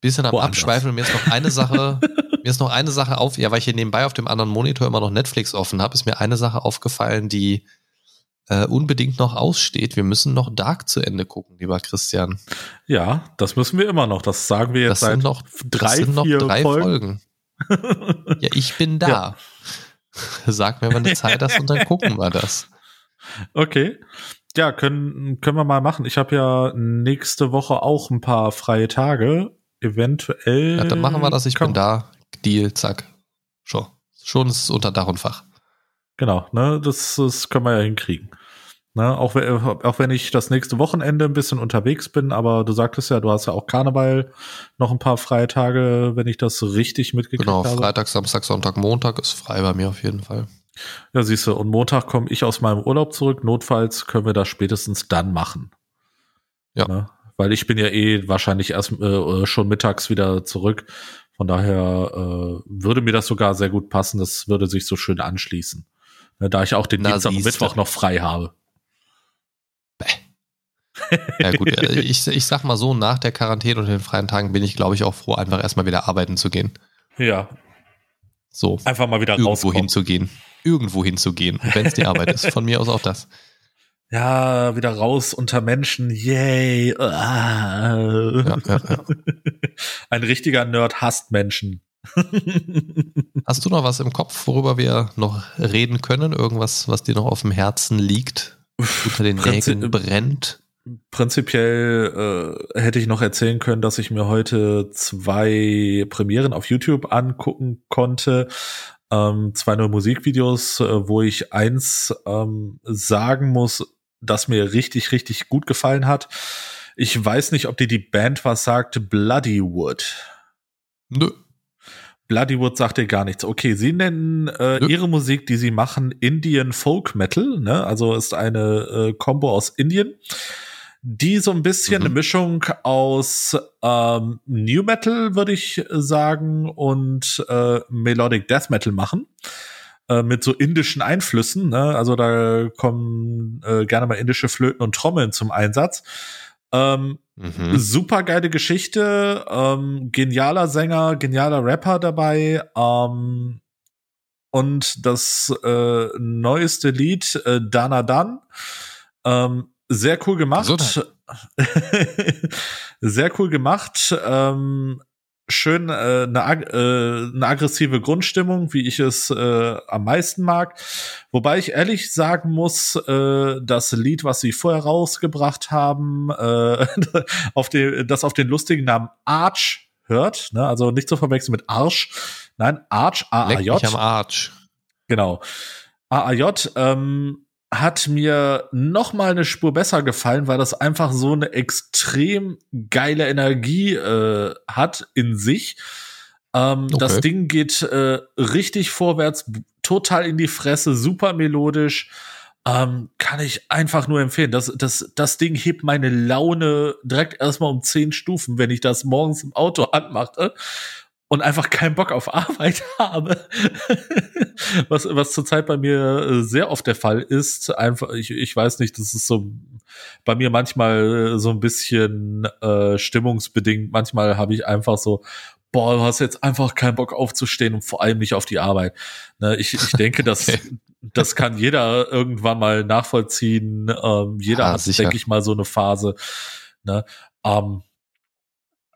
bisschen am Woanders. Abschweifen und mir ist noch eine Sache *laughs* mir ist noch eine Sache auf, ja, weil ich hier nebenbei auf dem anderen Monitor immer noch Netflix offen habe, ist mir eine Sache aufgefallen, die äh, unbedingt noch aussteht. Wir müssen noch Dark zu Ende gucken, lieber Christian. Ja, das müssen wir immer noch. Das sagen wir jetzt das seit sind noch drei, das sind noch drei Folgen. Folgen. ja, ich bin da. *laughs* Ja. *laughs* Sag mir, wann die Zeit hast und dann *laughs* gucken wir das. Okay. Ja, können, können wir mal machen. Ich habe ja nächste Woche auch ein paar freie Tage. Eventuell. Ja, dann machen wir das. Ich bin da. Deal, zack. Schon. Schon ist es unter Dach und Fach. Genau, ne, das, das können wir ja hinkriegen. Ne, auch, auch wenn ich das nächste Wochenende ein bisschen unterwegs bin, aber du sagtest ja, du hast ja auch Karneval noch ein paar Freitage, wenn ich das richtig mitgekriegt Genau, habe. Freitag, Samstag, Sonntag, Montag ist frei bei mir auf jeden Fall. Ja, siehst du, und Montag komme ich aus meinem Urlaub zurück. Notfalls können wir das spätestens dann machen. Ja. Ne? Weil ich bin ja eh wahrscheinlich erst äh, schon mittags wieder zurück. Von daher äh, würde mir das sogar sehr gut passen. Das würde sich so schön anschließen. Ne, da ich auch den Na, Dienstag und. Mittwoch noch frei habe. Ja gut, äh, *laughs* ich, ich sag mal so, nach der Quarantäne und den freien Tagen bin ich, glaube ich, auch froh, einfach erstmal wieder arbeiten zu gehen. Ja, So, einfach mal wieder irgendwo rauskommen. hinzugehen. Irgendwo hinzugehen. Wenn es die Arbeit ist. Von mir aus auch das. Ja, wieder raus unter Menschen. Yay. Ah. Ja, ja, ja. *laughs* Ein richtiger Nerd hasst Menschen. *laughs* Hast du noch was im Kopf, worüber wir noch reden können? Irgendwas, was dir noch auf dem Herzen liegt? Unter den Prinzip- Nägeln brennt? Prinzipiell äh, hätte ich noch erzählen können, dass ich mir heute zwei Premieren auf YouTube angucken konnte. Ähm, zwei neue Musikvideos, äh, wo ich eins ähm, sagen muss, das mir richtig, richtig gut gefallen hat. Ich weiß nicht, ob dir die Band was sagt, Bloodywood. Nö. Bloodywood sagt dir gar nichts. Okay, sie nennen äh, Nö. ihre Musik, die sie machen, Indian Folk Metal, ne? Also ist eine äh, Combo aus Indien, die so ein bisschen Mhm. eine Mischung aus ähm, New Metal, würde ich sagen, und äh, Melodic Death Metal machen. Äh, mit so indischen Einflüssen, ne? Also da kommen äh, gerne mal indische Flöten und Trommeln zum Einsatz. Ähm, Mhm. Super geile Geschichte, ähm, genialer Sänger, genialer Rapper dabei. Ähm, und das äh, neueste Lied, äh, Dana Dan, ähm, sehr cool gemacht. *laughs* Sehr cool gemacht. Ähm, schön äh, eine, ag äh, eine aggressive Grundstimmung, wie ich es äh, am meisten mag. Wobei ich ehrlich sagen muss, äh, das Lied, was sie vorher rausgebracht haben, äh, *laughs* auf den, das auf den lustigen Namen Arch hört, ne? also nicht zu verwechseln mit Arsch, nein, Arch, mich am A-A-J, Arsch. genau. A-A-J, ähm, hat mir noch mal eine Spur besser gefallen, weil das einfach so eine extrem geile Energie äh, hat in sich. Ähm, Okay. Das Ding geht äh, richtig vorwärts, total in die Fresse, super melodisch. Ähm, kann ich einfach nur empfehlen. Das, das, das Ding hebt meine Laune direkt erstmal um zehn Stufen, wenn ich das morgens im Auto *laughs* anmache und einfach keinen Bock auf Arbeit *laughs* habe. was, was zurzeit bei mir äh, sehr oft der Fall ist. Einfach, ich, ich weiß nicht, das ist so bei mir manchmal äh, so ein bisschen äh, stimmungsbedingt. Manchmal habe ich einfach so, boah, du hast jetzt einfach keinen Bock aufzustehen und vor allem nicht auf die Arbeit. Ne, ich, ich *laughs* denke, das, Okay. das kann jeder irgendwann mal nachvollziehen. Ähm, jeder Ja, hat, sicher. denke ich mal, so eine Phase. Ne? Ähm,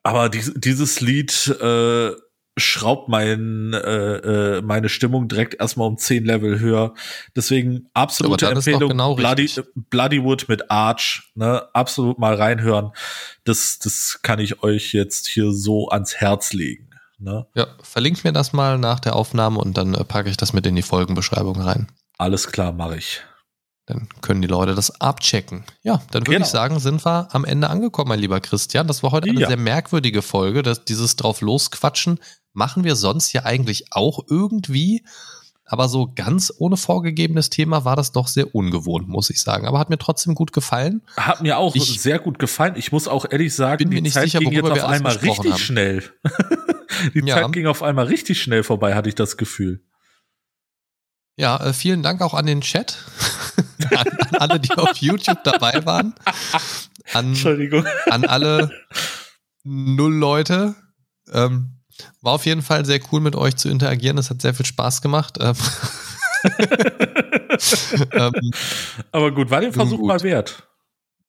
aber dies, dieses Lied äh, schraubt mein, äh, äh, meine Stimmung direkt erstmal um 10 Level höher. Deswegen absolute Empfehlung. genau Bloody. Bloodywood mit Arch, ne? Absolut mal reinhören. Das, das kann ich euch jetzt hier so ans Herz legen. Ne? Ja, verlinkt mir das mal nach der Aufnahme und dann äh, packe ich das mit in die Folgenbeschreibung rein. Alles klar, mache ich. Dann können die Leute das abchecken. Ja, dann würde Genau. ich sagen, sind wir am Ende angekommen, mein lieber Christian. Das war heute eine Ja. sehr merkwürdige Folge. Das, dieses drauf losquatschen machen wir sonst ja eigentlich auch irgendwie. Aber so ganz ohne vorgegebenes Thema war das doch sehr ungewohnt, muss ich sagen. Aber hat mir trotzdem gut gefallen. Hat mir auch Ich- sehr gut gefallen. Ich muss auch ehrlich sagen, Bin mir die nicht Zeit sicher, ging jetzt auf einmal richtig haben. schnell. *laughs* die Ja. Zeit ging auf einmal richtig schnell vorbei, hatte ich das Gefühl. Ja, äh, vielen Dank auch an den Chat. *laughs* an, an alle, die auf YouTube dabei waren. An, Entschuldigung. an alle *laughs* null Leute. Ähm, war auf jeden Fall sehr cool mit euch zu interagieren. Es hat sehr viel Spaß gemacht. Ähm, *laughs* ähm, Aber gut, war den Versuch Gut. mal wert.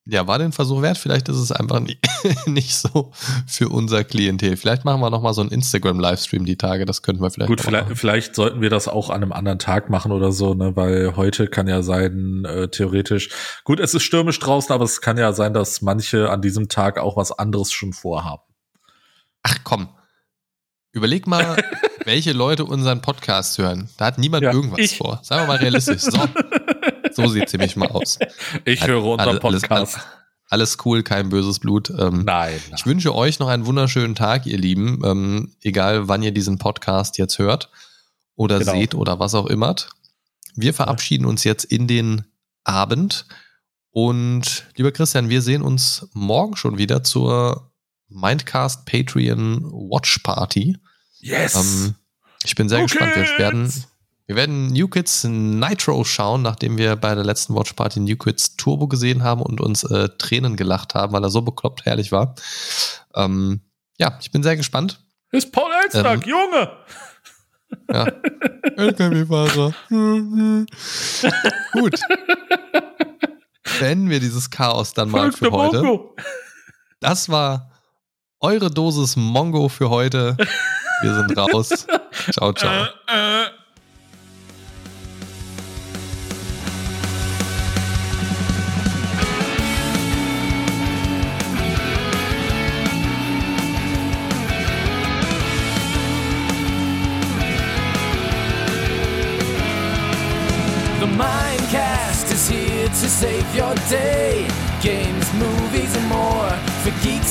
ja, war den Versuch wert. Vielleicht ist es einfach nie, *laughs* nicht so für unser Klientel. Vielleicht machen wir noch mal so einen Instagram-Livestream die Tage. Das könnten wir vielleicht Gut, vielleicht, machen. vielleicht sollten wir das auch an einem anderen Tag machen oder so, ne? Weil heute kann ja sein, äh, theoretisch. Gut, es ist stürmisch draußen, aber es kann ja sein, dass manche an diesem Tag auch was anderes schon vorhaben. Ach komm. Überleg mal, *laughs* welche Leute unseren Podcast hören. Da hat niemand Ja, irgendwas ich. vor. Sagen wir mal realistisch. So, So sieht sie mich mal aus. Ich höre unseren Podcast. Alles, alles, cool, kein böses Blut. Ähm, nein, nein, Ich wünsche euch noch einen wunderschönen Tag, ihr Lieben. Ähm, egal, wann ihr diesen Podcast jetzt hört oder genau. seht oder was auch immer. Wir verabschieden uns jetzt in den Abend. Und lieber Christian, wir sehen uns morgen schon wieder zur Mindcast Patreon Watch Party. Yes! Ähm, ich bin sehr New gespannt. Kids. Wir werden, wir werden New Kids Nitro schauen, nachdem wir bei der letzten Watch Party New Kids Turbo gesehen haben und uns äh, Tränen gelacht haben, weil er so bekloppt herrlich war. Ähm, ja, ich bin sehr gespannt. Ist Paul Elstag, ähm, Junge! Ja. *laughs* LKW-Fahrer. *laughs* Gut. Beenden wir dieses Chaos dann mal für heute. Das war eure Dosis Mongo für heute. Wir sind raus. *laughs* Ciao, ciao. Äh, äh. to save your day. Games, movies,